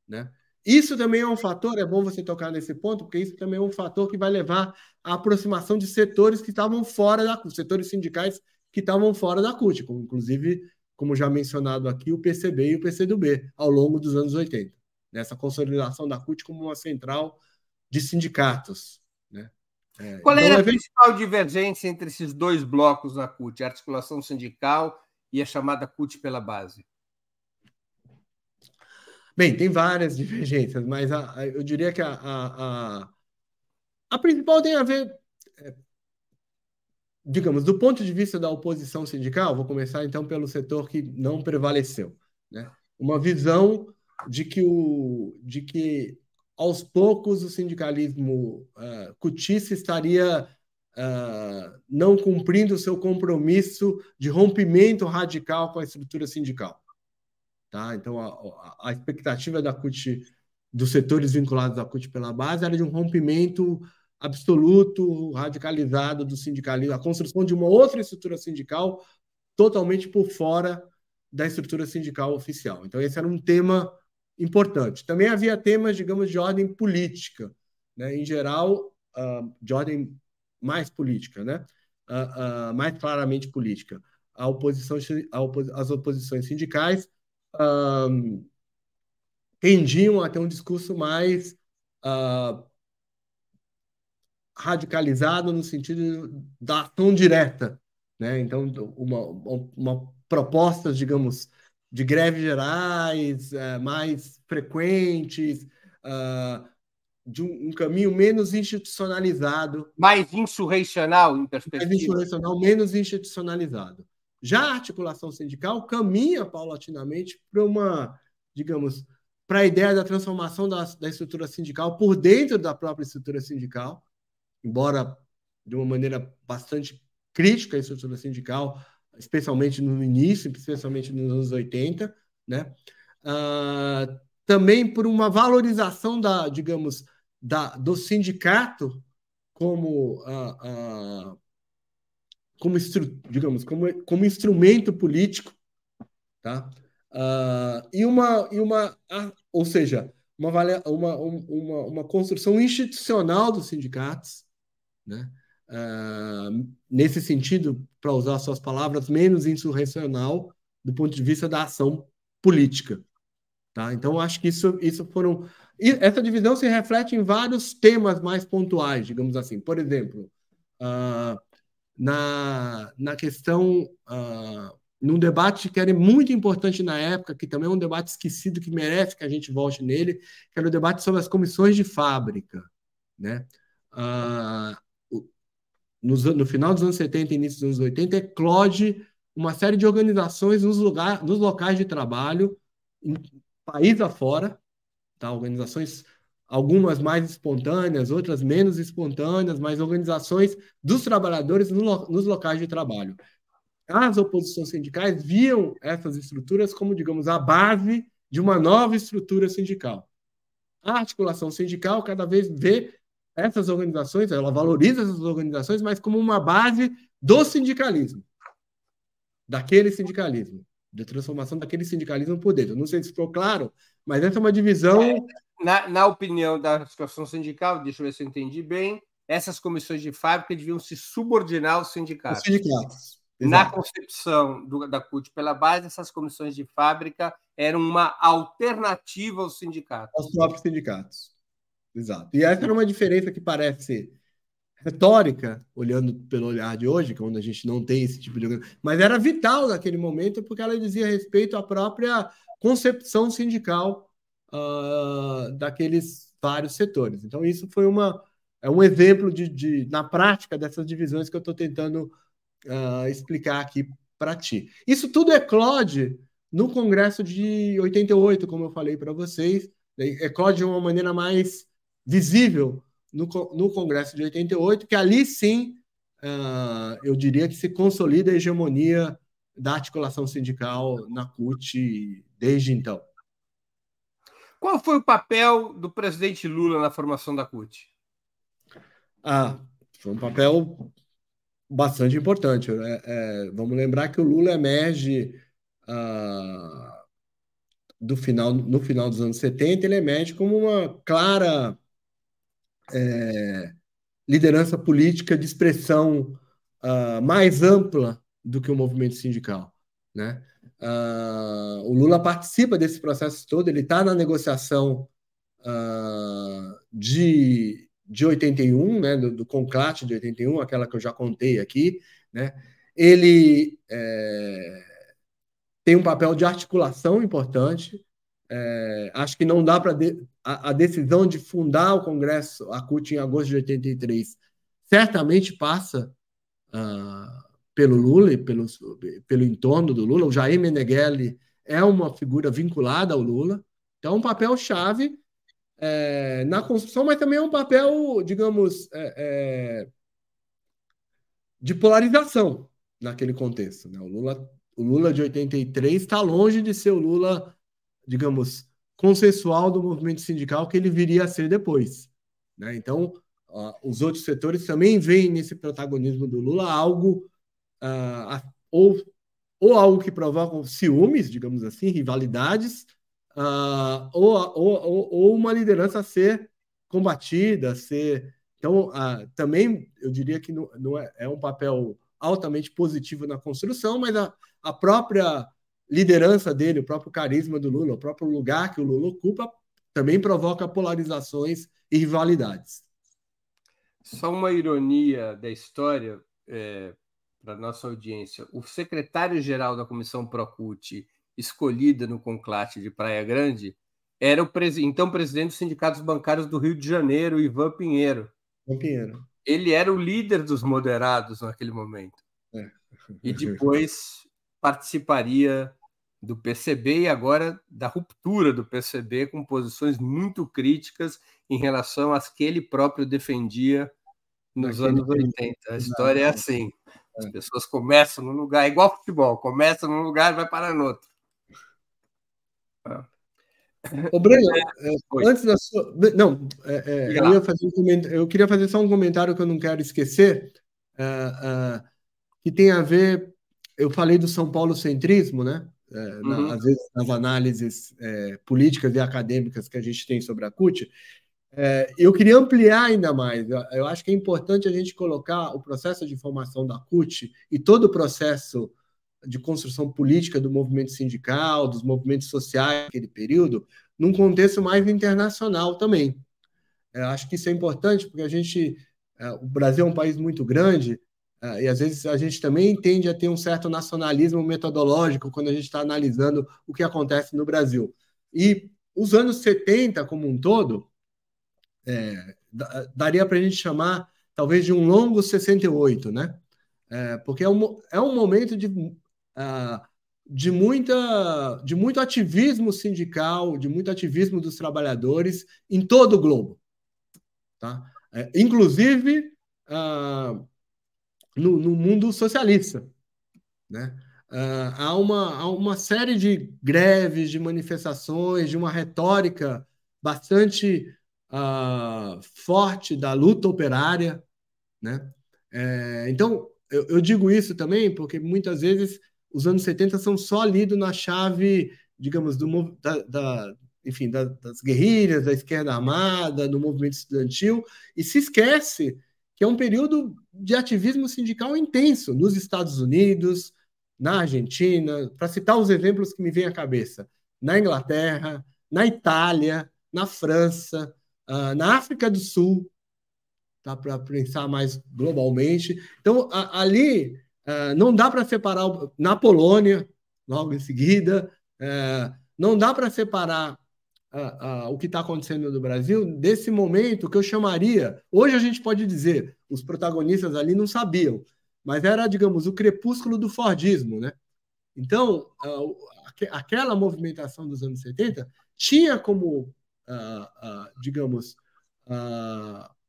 né? Isso também é um fator, é bom você tocar nesse ponto, porque isso também é um fator que vai levar à aproximação de setores que estavam fora da CUT, setores sindicais que estavam fora da CUT, como inclusive como já mencionado aqui, o PCB e o PCdoB ao longo dos anos 80. Nessa consolidação da CUT como uma central de sindicatos. Né? É, Qual então, era a principal divergência entre esses dois blocos na CUT, a articulação sindical e a chamada CUT pela base? Bem, tem várias divergências, mas a, a, eu diria que a, a, a, principal tem a ver é, digamos, do ponto de vista da oposição sindical, vou começar então pelo setor que não prevaleceu, né? Uma visão de que o de que aos poucos o sindicalismo uh, cutista estaria uh, não cumprindo o seu compromisso de rompimento radical com a estrutura sindical. Tá? Então, a, a expectativa da CUT, dos setores vinculados à CUT pela base, era de um rompimento absoluto, radicalizado do sindicalismo, a construção de uma outra estrutura sindical totalmente por fora da estrutura sindical oficial. Então, esse era um tema importante. Também havia temas, digamos, de ordem política, né? em geral, uh, de ordem mais política, né? Uh, uh, mais claramente política. A oposição, as oposições sindicais tendiam a ter um discurso mais uh, radicalizado no sentido da ação direta, né? Então, uma, uma propostas, digamos, de greves gerais é, mais frequentes, uh, de um, um, caminho menos institucionalizado. Mais insurrecional, em perspectiva. Mais menos institucionalizado. Já a articulação sindical caminha paulatinamente para uma, digamos, para a ideia da transformação da, da estrutura sindical por dentro da própria estrutura sindical, embora de uma maneira bastante crítica à estrutura sindical, especialmente no início, especialmente nos anos 80, né? Uh, também por uma valorização da, digamos, da, do sindicato como, uh, uh, como, digamos, como, como instrumento político, tá? e uma, e uma, ou seja, uma, uma, uma, uma construção institucional dos sindicatos, né? Uh, nesse sentido, para usar suas palavras, menos insurrecional do ponto de vista da ação política. Tá? Então, acho que isso, isso foram. Essa divisão se reflete em vários temas mais pontuais, digamos assim. Por exemplo, uh, na, na questão uh, num debate que era muito importante na época, que também é um debate esquecido, que merece que a gente volte nele, que era o debate sobre as comissões de fábrica. Né? No, no final dos anos 70 e início dos anos 80, eclode uma série de organizações nos, lugar, nos locais de trabalho, em, país afora, tá? organizações, algumas mais espontâneas, outras menos espontâneas, mas organizações dos trabalhadores no, nos locais de trabalho. As oposições sindicais viam essas estruturas como, digamos, a base de uma nova estrutura sindical. A articulação sindical cada vez vê essas organizações, ela valoriza essas organizações, mas como uma base do sindicalismo, daquele sindicalismo, de transformação daquele sindicalismo por dentro. Não sei se ficou claro, mas essa é uma divisão. É, na, na opinião da situação sindical, deixa eu ver se eu entendi bem, essas comissões de fábrica deviam se subordinar aos sindicatos. Os sindicatos. Na concepção do, da CUT pela base, essas comissões de fábrica eram uma alternativa aos sindicatos. Aos próprios sindicatos. Exato. E essa era uma diferença que parece retórica, olhando pelo olhar de hoje, quando a gente não tem esse tipo de. Mas era vital naquele momento, porque ela dizia respeito à própria concepção sindical uh, daqueles vários setores. Então, isso foi uma, é um exemplo de, de na prática dessas divisões que eu estou tentando uh, explicar aqui para ti. Isso tudo eclode no Congresso de 88, como eu falei para vocês, eclode de uma maneira mais visível no, no Congresso de 88, que ali sim uh, eu diria que se consolida a hegemonia da articulação sindical na CUT desde então. Qual foi o papel do presidente Lula na formação da CUT? Ah, foi um papel bastante importante. Né? É, vamos lembrar que o Lula emerge ah, do final, no final dos anos 70, ele emerge como uma clara é, liderança política de expressão uh, mais ampla do que o movimento sindical. Né? Uh, o Lula participa desse processo todo, ele está na negociação uh, de, de 81, né, do, do conclate de 81, aquela que eu já contei aqui. Né? Ele é, tem um papel de articulação importante, é, acho que não dá para. De, a, a, decisão de fundar o Congresso, a CUT, em agosto de 83, certamente passa uh, pelo Lula e pelo, pelo entorno do Lula. O Jair Meneghelli é uma figura vinculada ao Lula, então é um papel-chave é, na construção, mas também é um papel, digamos, é, é de polarização naquele contexto. Né? O, Lula, o Lula de 83 está longe de ser o Lula digamos, consensual do movimento sindical que ele viria a ser depois. Né? Então, uh, os outros setores também veem nesse protagonismo do Lula algo uh, ou, ou algo que provoca ciúmes, digamos assim, rivalidades, uh, ou, ou, ou, uma liderança a ser combatida, a ser. Então, também eu diria que não, não é, é um papel altamente positivo na construção, mas a, a própria liderança dele, o próprio carisma do Lula, o próprio lugar que o Lula ocupa, também provoca polarizações e rivalidades. Só uma ironia da história é, para nossa audiência: o secretário-geral da Comissão Procult, escolhida no conclate de Praia Grande, era o pres... então presidente dos sindicatos bancários do Rio de Janeiro, Ivan Pinheiro. Ivan Pinheiro. Ele era o líder dos moderados naquele momento. É. E depois participaria do PCB e agora da ruptura do PCB com posições muito críticas em relação às que ele próprio defendia nos Naquele anos 80. A história é assim. As é. pessoas começam num lugar, igual futebol, começa num lugar e vai parar no outro. Ô, Breno, é, é antes da sua. Não, é, é eu, fazer um eu, queria fazer só um comentário que eu não quero esquecer, que tem a ver eu falei do São Paulo centrismo, né? É, uhum. na, às vezes nas análises é, políticas e acadêmicas que a gente tem sobre a CUT, é, eu queria ampliar ainda mais. Eu, eu, acho que é importante a gente colocar o processo de formação da CUT e todo o processo de construção política do movimento sindical, dos movimentos sociais naquele período, num contexto mais internacional também. Eu acho que isso é importante porque a gente, é, o Brasil é um país muito grande e às vezes a gente também tende a ter um certo nacionalismo metodológico quando a gente está analisando o que acontece no Brasil. E os anos 70 como um todo, é, daria para a gente chamar talvez de um longo 68, né? É, porque é um, é um momento de, uh, de, muita, de muito ativismo sindical, de muito ativismo dos trabalhadores em todo o globo. Tá? É, inclusive uh, no, no, mundo socialista. Né? Uh, há, uma, há uma série de greves, de manifestações, de uma retórica bastante uh, forte da luta operária. Né? É, então, eu, eu, digo isso também porque muitas vezes os anos 70 são só lidos na chave, digamos, do, da, da enfim, da, das guerrilhas, da esquerda armada, do movimento estudantil, e se esquece que é um período de ativismo sindical intenso nos Estados Unidos, na Argentina, para citar os exemplos que me vêm à cabeça, na Inglaterra, na Itália, na França, uh, na África do Sul, tá, para pensar mais globalmente. Então, ali uh, não dá para separar na Polônia, logo em seguida, uh, não dá para separar uh, o que está acontecendo no Brasil desse momento que eu chamaria. Hoje a gente pode dizer, os protagonistas ali não sabiam, mas era, digamos, o crepúsculo do Fordismo, né? Então, aquela movimentação dos anos 70 tinha como, digamos,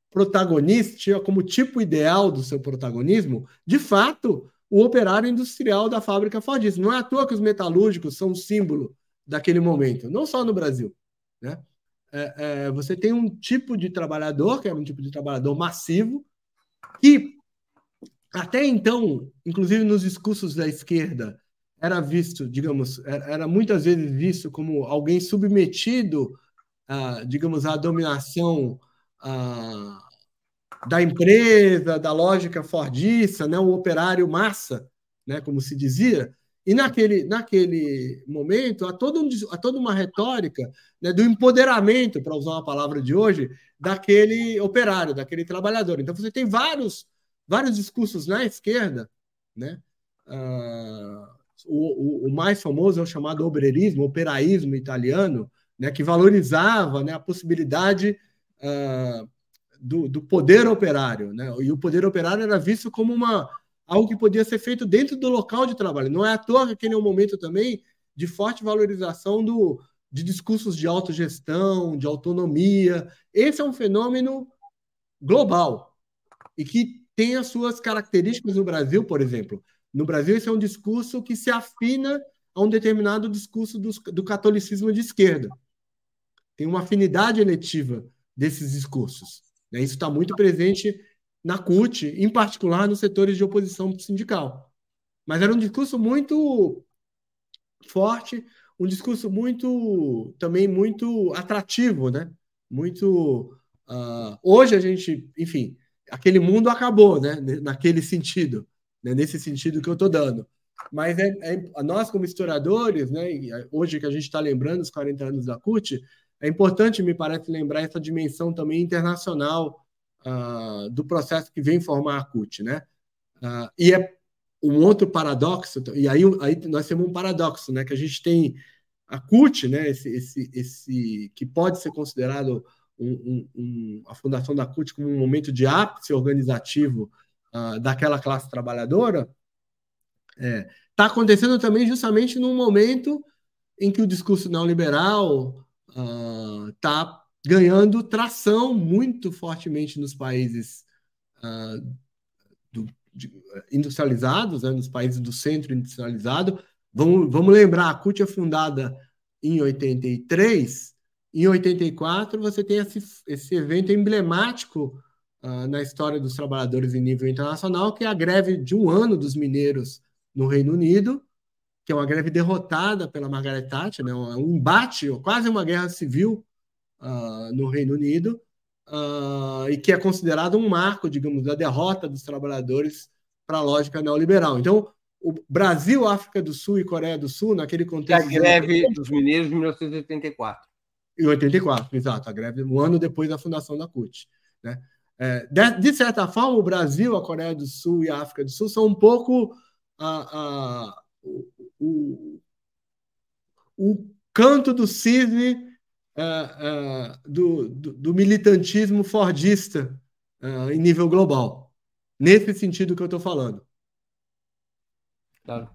protagonista, tinha como tipo ideal do seu protagonismo, de fato, o operário industrial da fábrica Fordista. Não é à toa que os metalúrgicos são um símbolo daquele momento, não só no Brasil. Né? É, é, você tem um tipo de trabalhador, que é um tipo de trabalhador massivo, que até então, inclusive nos discursos da esquerda, era visto, digamos, era, era muitas vezes visto como alguém submetido, digamos, à dominação da empresa, da lógica fordista, né, o operário massa, né, como se dizia, e naquele, naquele momento há, todo um, há toda uma retórica né, do empoderamento, para usar uma palavra de hoje, daquele operário, daquele trabalhador. Então você tem vários, vários discursos na esquerda, né? Uh, o, o, o, mais famoso é o chamado obreirismo, operaísmo italiano, né, que valorizava né, a possibilidade uh, do, do poder operário, né? E o poder operário era visto como uma algo que podia ser feito dentro do local de trabalho. Não é à toa que aquele é um momento também de forte valorização do, de discursos de autogestão, de autonomia. Esse é um fenômeno global e que tem as suas características no Brasil, por exemplo. No Brasil, esse é um discurso que se afina a um determinado discurso do, do catolicismo de esquerda. Tem uma afinidade eletiva desses discursos. Né? Isso está muito presente na CUT, em particular nos setores de oposição sindical. Mas era um discurso muito forte, um discurso muito também muito atrativo, né? Muito uh, hoje a gente, enfim, aquele mundo acabou, né? Naquele sentido, né? nesse sentido que eu estou dando. Mas é, é, nós como historiadores, né? Hoje que a gente está lembrando os 40 anos da CUT, é importante, me parece, lembrar essa dimensão também internacional uh, do processo que vem formar a CUT. Né? Uh, e é um outro paradoxo, e aí, aí nós temos um paradoxo, né? que a gente tem a CUT, né? esse, esse, esse, que pode ser considerado um, um, um, a fundação da CUT como um momento de ápice organizativo uh, daquela classe trabalhadora, está é, tá acontecendo também justamente num momento em que o discurso neoliberal está uh, ganhando tração muito fortemente nos países uh, do, de, industrializados, né, nos países do centro industrializado. Vamos, vamos lembrar, a CUT é fundada em 83, em 84 você tem esse, esse evento emblemático uh, na história dos trabalhadores em nível internacional, que é a greve de um ano dos mineiros no Reino Unido, que é uma greve derrotada pela Margaret Thatcher, né? um embate, quase uma guerra civil uh, no Reino Unido, uh, e que é considerado um marco, digamos, da derrota dos trabalhadores para a lógica neoliberal. Então, o Brasil, África do Sul e Coreia do Sul, naquele contexto. A greve dos mineiros de 1984. Em 84, exato, a greve um ano depois da fundação da CUT. Né? É, de, de, certa forma, o Brasil, a Coreia do Sul e a África do Sul são um pouco a, a, o, o, canto do cisne uh, uh, do, do, do, militantismo fordista uh, em nível global. Nesse sentido que eu estou falando. Claro.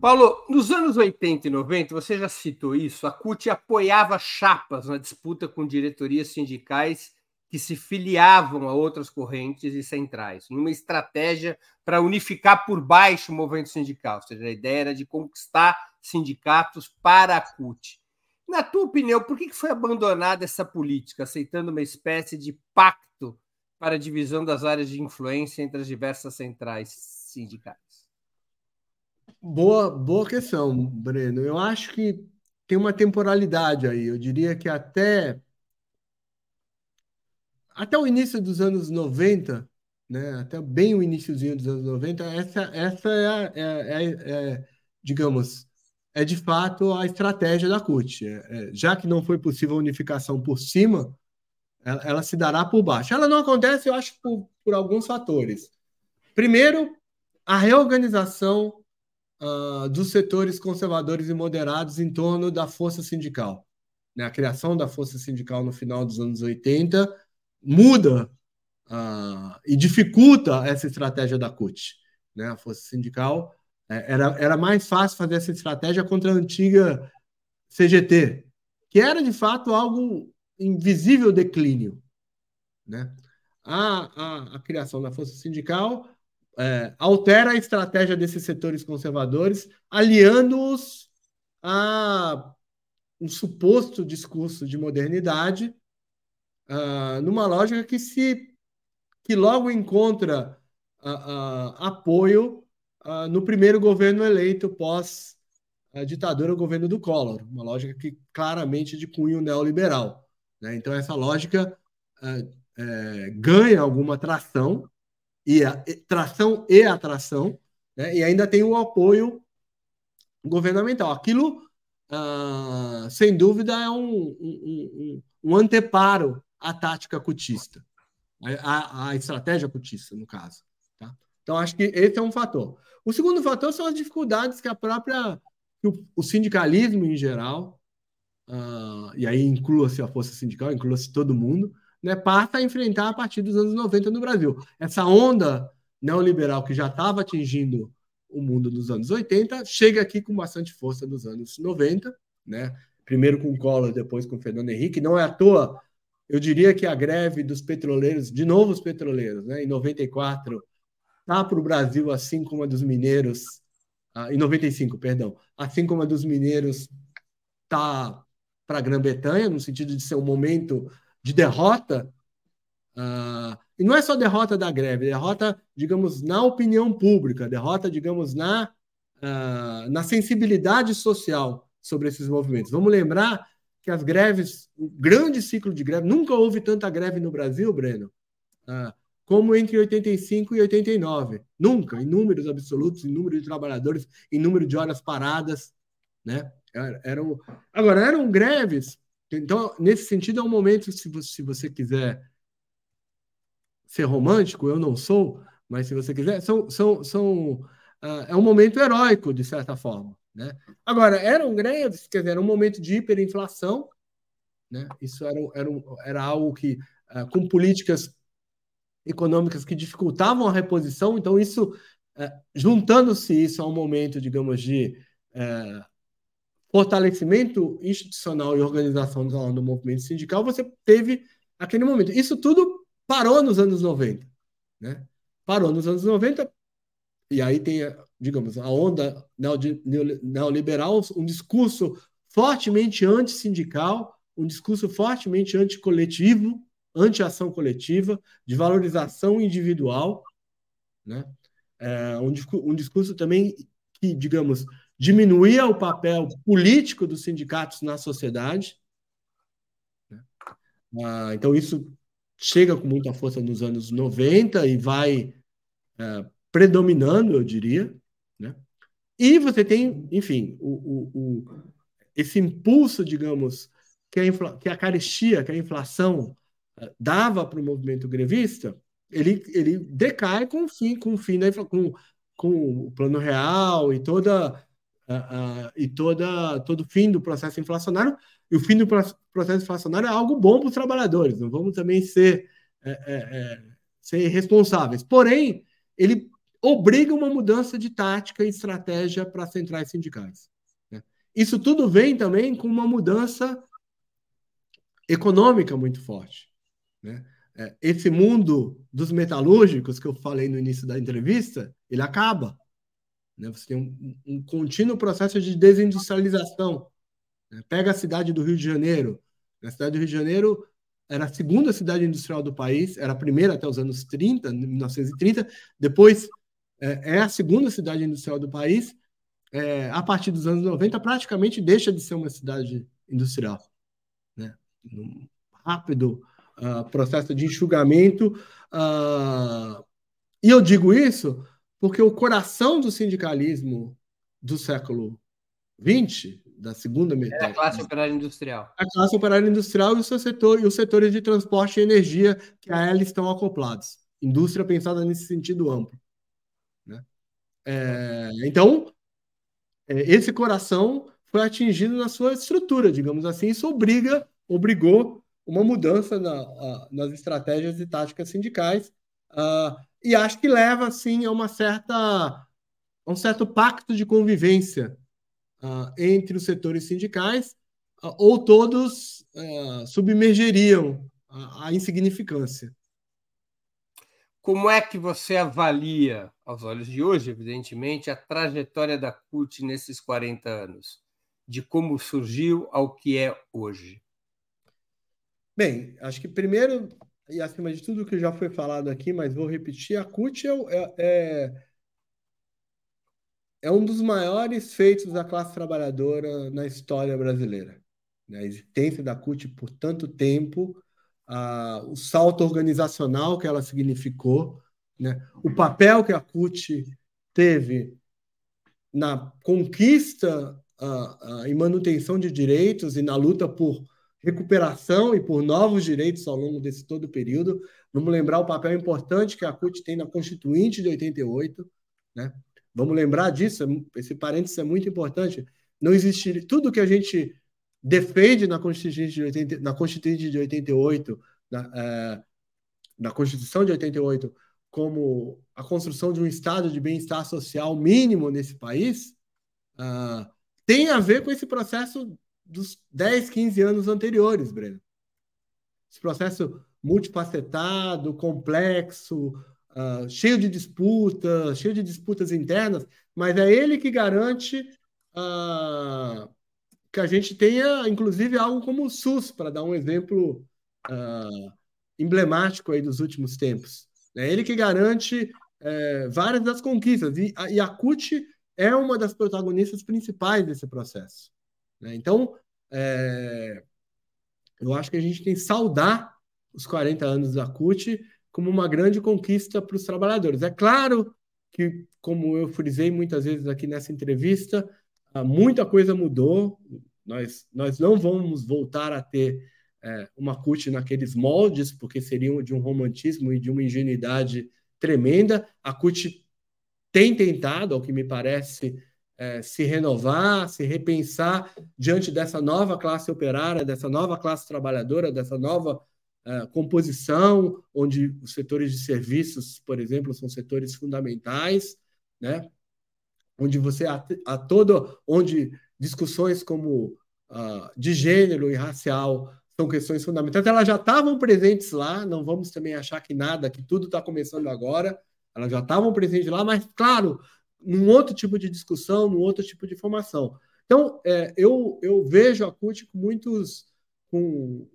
Paulo, nos anos 80 e 90, você já citou isso, a CUT apoiava chapas na disputa com diretorias sindicais que se filiavam a outras correntes e centrais, numa estratégia para unificar por baixo o movimento sindical. Ou seja, a ideia era de conquistar sindicatos para a CUT. Na tua opinião, por que foi abandonada essa política, aceitando uma espécie de pacto para a divisão das áreas de influência entre as diversas centrais sindicais? Boa, boa questão, Breno. Eu acho que tem uma temporalidade aí. Eu diria que até até o início dos anos 90, né, até bem o iníciozinho dos anos 90, essa, essa é, é, é, é digamos, é de fato a estratégia da CUT. É, é, já que não foi possível a unificação por cima, ela, ela, se dará por baixo. Ela não acontece, eu acho, por, por alguns fatores. Primeiro, a reorganização uh, dos setores conservadores e moderados em torno da força sindical. Né? A criação da força sindical no final dos anos 80 muda uh, e dificulta essa estratégia da CUT. Né? A força sindical era, era mais fácil fazer essa estratégia contra a antiga CGT, que era de fato algo invisível declínio. Né? A, a, a criação da força sindical é, altera a estratégia desses setores conservadores, aliando-os a um suposto discurso de modernidade, uh, numa lógica que se que logo encontra uh, uh, apoio no primeiro governo eleito pós a ditadura, o governo do Collor, uma lógica que claramente de cunho neoliberal. Né? Então essa lógica é, ganha alguma tração e a, tração e atração, né? e ainda tem o apoio governamental. Aquilo, ah, sem dúvida, é um, um, um, um, anteparo à tática cutista, à, à estratégia cutista, no caso. Então, acho que esse é um fator. O segundo fator são as dificuldades que a própria que o, o sindicalismo em geral, uh, e aí inclua-se a força sindical, inclua-se todo mundo, né, passa a enfrentar a partir dos anos 90 no Brasil. Essa onda neoliberal que já estava atingindo o mundo nos anos 80 chega aqui com bastante força nos anos 90, né? Primeiro com Collor, depois com Fernando Henrique. Não é à toa, eu diria que a greve dos petroleiros, de novo os petroleiros, né, em 94, tá para o Brasil assim como a dos mineiros, ah, em 95, perdão, assim como a dos mineiros tá para a Grã-Bretanha, no sentido de ser um momento de derrota, uh, e não é só derrota da greve, derrota, digamos, na opinião pública, derrota, digamos, na, uh, na sensibilidade social sobre esses movimentos. Vamos lembrar que as greves, o grande ciclo de greve, nunca houve tanta greve no Brasil, Breno, uh, como entre 85 e 89. Nunca, em números absolutos, em número de trabalhadores, em número de horas paradas, né? Eram, agora, eram greves então, nesse sentido, é um momento, se você, se você quiser ser romântico, eu não sou, mas se você quiser, são, são, são, uh, é um momento heróico, de certa forma. Né? Agora, eram greves, quer dizer, era um momento de hiperinflação, né? isso era, era, era algo que, uh, com políticas econômicas que dificultavam a reposição, então isso, uh, juntando-se isso a um momento, digamos, de uh, fortalecimento institucional e organizacional do movimento sindical, você teve aquele momento. Isso tudo parou nos anos 90. Né? Parou nos anos 90, e aí tem, digamos, a onda neoliberal, um discurso fortemente antissindical, um discurso fortemente anticoletivo, anti-ação coletiva, de valorização individual, né? É, um, um discurso também que, digamos, diminuía o papel político dos sindicatos na sociedade. Né? Ah, então, isso chega com muita força nos anos 90 e vai é, predominando, eu diria. Né? E você tem, enfim, o, o, o esse impulso, digamos, que a, que a carestia, que a inflação dava para o movimento grevista, ele, ele decai com o fim, com o fim da com, com o plano real e toda uh, uh, e toda todo fim do processo inflacionário. E o fim do processo inflacionário é algo bom para os trabalhadores. Não vamos também ser é, é, é, ser responsáveis. Porém, ele obriga uma mudança de tática e estratégia para as centrais sindicais. Né? Isso tudo vem também com uma mudança econômica muito forte. Né? É, esse mundo dos metalúrgicos que eu falei no início da entrevista, ele acaba. Né? Você tem um, um contínuo processo de desindustrialização. Né? Pega a cidade do Rio de Janeiro. Na cidade do Rio de Janeiro era a segunda cidade industrial do país, era a primeira até os anos 30, 1930. Depois é, é a segunda cidade industrial do país. É, a partir dos anos 90, praticamente deixa de ser uma cidade industrial. Né? Um rápido uh, processo de enxugamento. Uh, e eu digo isso porque o coração do sindicalismo do século XX, da segunda metade. É a classe operária industrial. A classe operária industrial e o seu setor e os setores de transporte e energia que a ela estão acoplados. Indústria pensada nesse sentido amplo. Né? É, então, é, esse coração foi atingido na sua estrutura, digamos assim, isso obriga, obrigou uma mudança na, nas estratégias e táticas sindicais uh, e acho que leva assim a uma certa a um certo pacto de convivência uh, entre os setores sindicais uh, ou todos submergeriam a, a insignificância. Como é que você avalia, aos olhos de hoje, evidentemente, a trajetória da CUT nesses 40 anos? De como surgiu ao que é hoje? Bem, acho que primeiro, e acima de tudo que já foi falado aqui, mas vou repetir, a CUT é, é, é, um dos maiores feitos da classe trabalhadora na história brasileira. A existência da CUT por tanto tempo a, o salto organizacional que ela significou, né? o papel que a CUT teve na conquista a, a, e manutenção de direitos e na luta por recuperação e por novos direitos ao longo desse todo período. Vamos lembrar o papel importante que a CUT tem na Constituinte de 88, né? Vamos lembrar disso, esse parênteses é muito importante. Não existiria tudo que a gente defende na Constituinte de, 80, na Constituinte de 88, na, é, na Constituição de 88, como a construção de um estado de bem-estar social mínimo nesse país, uh, tem a ver com esse processo dos 10, 15 anos anteriores, Breno. Esse processo multifacetado, complexo, uh, cheio de disputas, cheio de disputas internas, mas é ele que garante uh, que a gente tenha, inclusive, algo como o SUS, para dar um exemplo uh, emblemático aí dos últimos tempos. É ele que garante é, várias das conquistas, e a, e a CUT é uma das protagonistas principais desse processo. Né? Então, é, eu acho que a gente tem que saudar os 40 anos da CUT como uma grande conquista para os trabalhadores. É claro que, como eu frisei muitas vezes aqui nessa entrevista, muita coisa mudou. Nós, nós não vamos voltar a ter é, uma CUT naqueles moldes, porque seriam de um romantismo e de uma ingenuidade tremenda. A CUT tem tentado, ao que me parece, é, se renovar, se repensar diante dessa nova classe operária, dessa nova classe trabalhadora, dessa nova é, composição, onde os setores de serviços, por exemplo, são setores fundamentais, né? onde você a, a todo, onde discussões como uh, de gênero e racial são questões fundamentais. Elas já estavam presentes lá, não vamos também achar que nada, que tudo está começando agora. Elas já estavam presentes lá, mas, claro, num outro tipo de discussão, num outro tipo de formação. Então, é, eu, eu vejo a CUT com muitos. Com,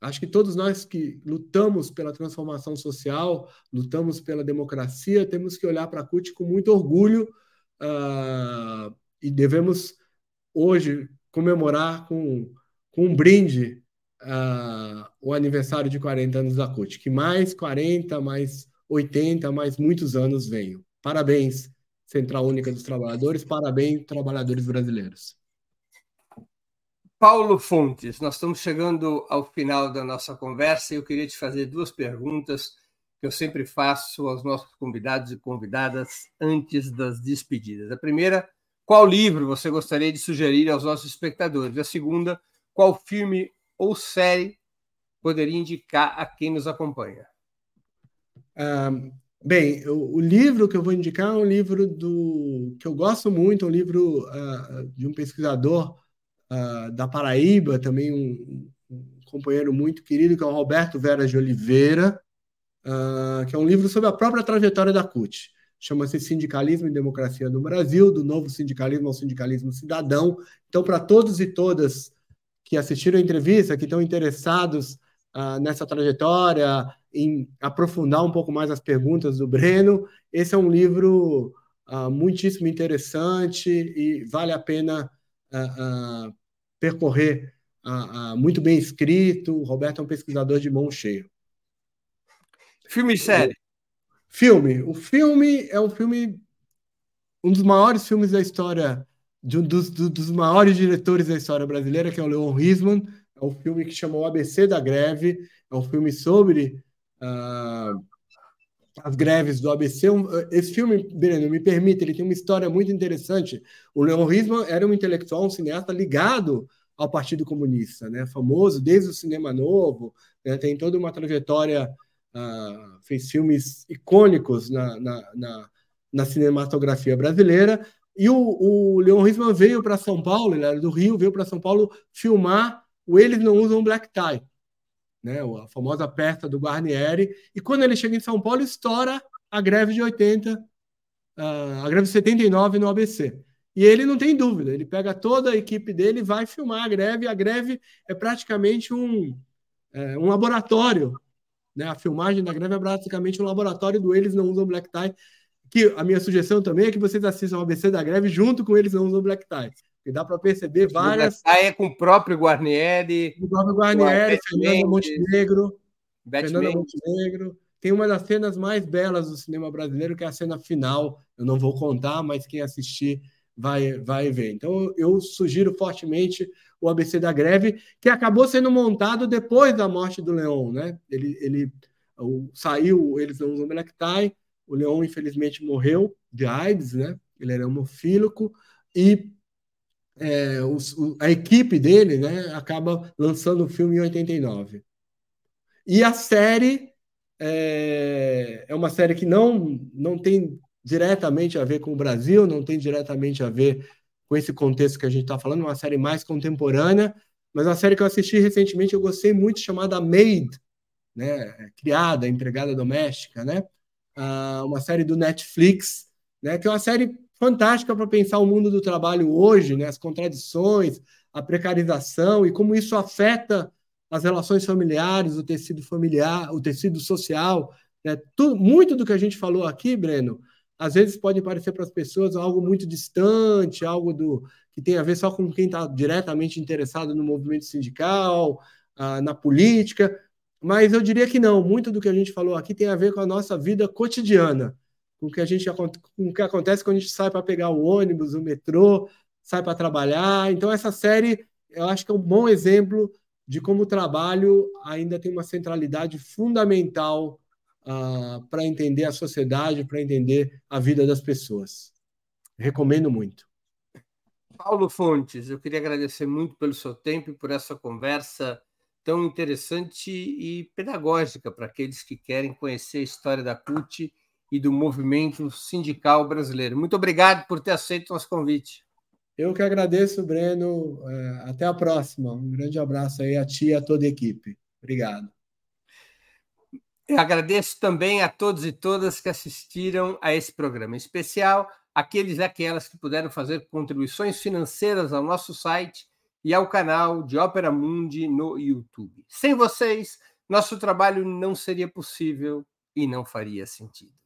acho que todos nós que lutamos pela transformação social, lutamos pela democracia, temos que olhar para a CUT com muito orgulho uh, e devemos hoje comemorar com, com um brinde uh, o aniversário de 40 anos da CUT. Que mais 40, mais 80, mais muitos anos venham. Parabéns, Central Única dos Trabalhadores, parabéns, trabalhadores brasileiros. Paulo Fontes, nós estamos chegando ao final da nossa conversa e eu queria te fazer duas perguntas que eu sempre faço aos nossos convidados e convidadas antes das despedidas. A primeira, qual livro você gostaria de sugerir aos nossos espectadores? A segunda, qual filme ou série poderia indicar a quem nos acompanha? Um, bem, o, o, livro que eu vou indicar é um livro do que eu gosto muito, é um livro uh, de um pesquisador uh, da Paraíba, também um, um, companheiro muito querido, que é o Roberto Vera de Oliveira, uh, que é um livro sobre a própria trajetória da CUT. Chama-se Sindicalismo e Democracia no Brasil, do novo sindicalismo ao sindicalismo cidadão. Então, para todos e todas que assistiram a entrevista, que estão interessados uh, nessa trajetória, em aprofundar um pouco mais as perguntas do Breno, esse é um livro uh, muitíssimo interessante e vale a pena uh, percorrer muito bem escrito. O Roberto é um pesquisador de mão cheia. Filme e série? Filme. O filme é um filme, um dos maiores filmes da história, de um dos, dos maiores diretores da história brasileira, que é o Leon Risman. É um filme que chamou ABC da Greve. É um filme sobre uh, as greves do ABC. Esse filme, Breno, me permite, ele tem uma história muito interessante. O Leon Risman era um intelectual, um cineasta ligado ao Partido Comunista, né? famoso desde o Cinema Novo, né? tem toda uma trajetória, uh, fez filmes icônicos na, na, na, na cinematografia brasileira. E o, o Leon Risman veio para São Paulo, ele era do Rio, veio para São Paulo filmar o Eles Não Usam Black Tie, né, a famosa peça do Guarnieri, e quando ele chega em São Paulo, estoura a greve de 80, a greve de 79 no ABC. E ele não tem dúvida, ele pega toda a equipe dele e vai filmar a greve. A greve é praticamente um, é, um laboratório. Né? A filmagem da greve é praticamente um laboratório do Eles Não Usam Black Tie. Que a minha sugestão também é que vocês assistam o ABC da greve junto com Eles Não Usam Black Tie. E dá para perceber várias. Ah, é com o próprio Guarnieri. O próprio Guarnieri, Fernanda Montenegro. Fernanda Montenegro. Tem uma das cenas mais belas do cinema brasileiro, que é a cena final. Eu não vou contar, mas quem assistir vai, vai ver. Então, eu sugiro fortemente o ABC da Greve, que acabou sendo montado depois da morte do Leon. Né? Ele, ele o, saiu, eles não usam Black Tie. O Leon, infelizmente, morreu de AIDS, né? Ele era hemofílico. E é, o, a equipe dele né, acaba lançando o filme em 89. E a série é, é, uma série que não, não tem diretamente a ver com o Brasil, não tem diretamente a ver com esse contexto que a gente está falando, uma série mais contemporânea, mas uma série que eu assisti recentemente, eu gostei muito, chamada Maid, né, criada, empregada doméstica, né, uma série do Netflix, né, que é uma série fantástica para pensar o mundo do trabalho hoje, né? as contradições, a precarização e como isso afeta as relações familiares, o tecido familiar, o tecido social. Né? Tudo, muito do que a gente falou aqui, Breno, às vezes pode parecer para as pessoas algo muito distante, algo do que tem a ver só com quem está diretamente interessado no movimento sindical, ah, na política, mas eu diria que não. Muito do que a gente falou aqui tem a ver com a nossa vida cotidiana com o que a gente com o que acontece quando a gente sai para pegar o ônibus, o metrô, sai para trabalhar. Então essa série, eu acho que é um bom exemplo de como o trabalho ainda tem uma centralidade fundamental uh, para entender a sociedade, para entender a vida das pessoas. Recomendo muito. Paulo Fontes, eu queria agradecer muito pelo seu tempo e por essa conversa tão interessante e pedagógica para aqueles que querem conhecer a história da CUT e do movimento sindical brasileiro. Muito obrigado por ter aceito o nosso convite. Eu que agradeço, Breno. É, até a próxima. Um grande abraço aí a ti e a toda a equipe. Obrigado. Eu agradeço também a todos e todas que assistiram a esse programa em especial, aqueles e aquelas que puderam fazer contribuições financeiras ao nosso site e ao canal de Ópera Mundi no YouTube. Sem vocês, nosso trabalho não seria possível e não faria sentido.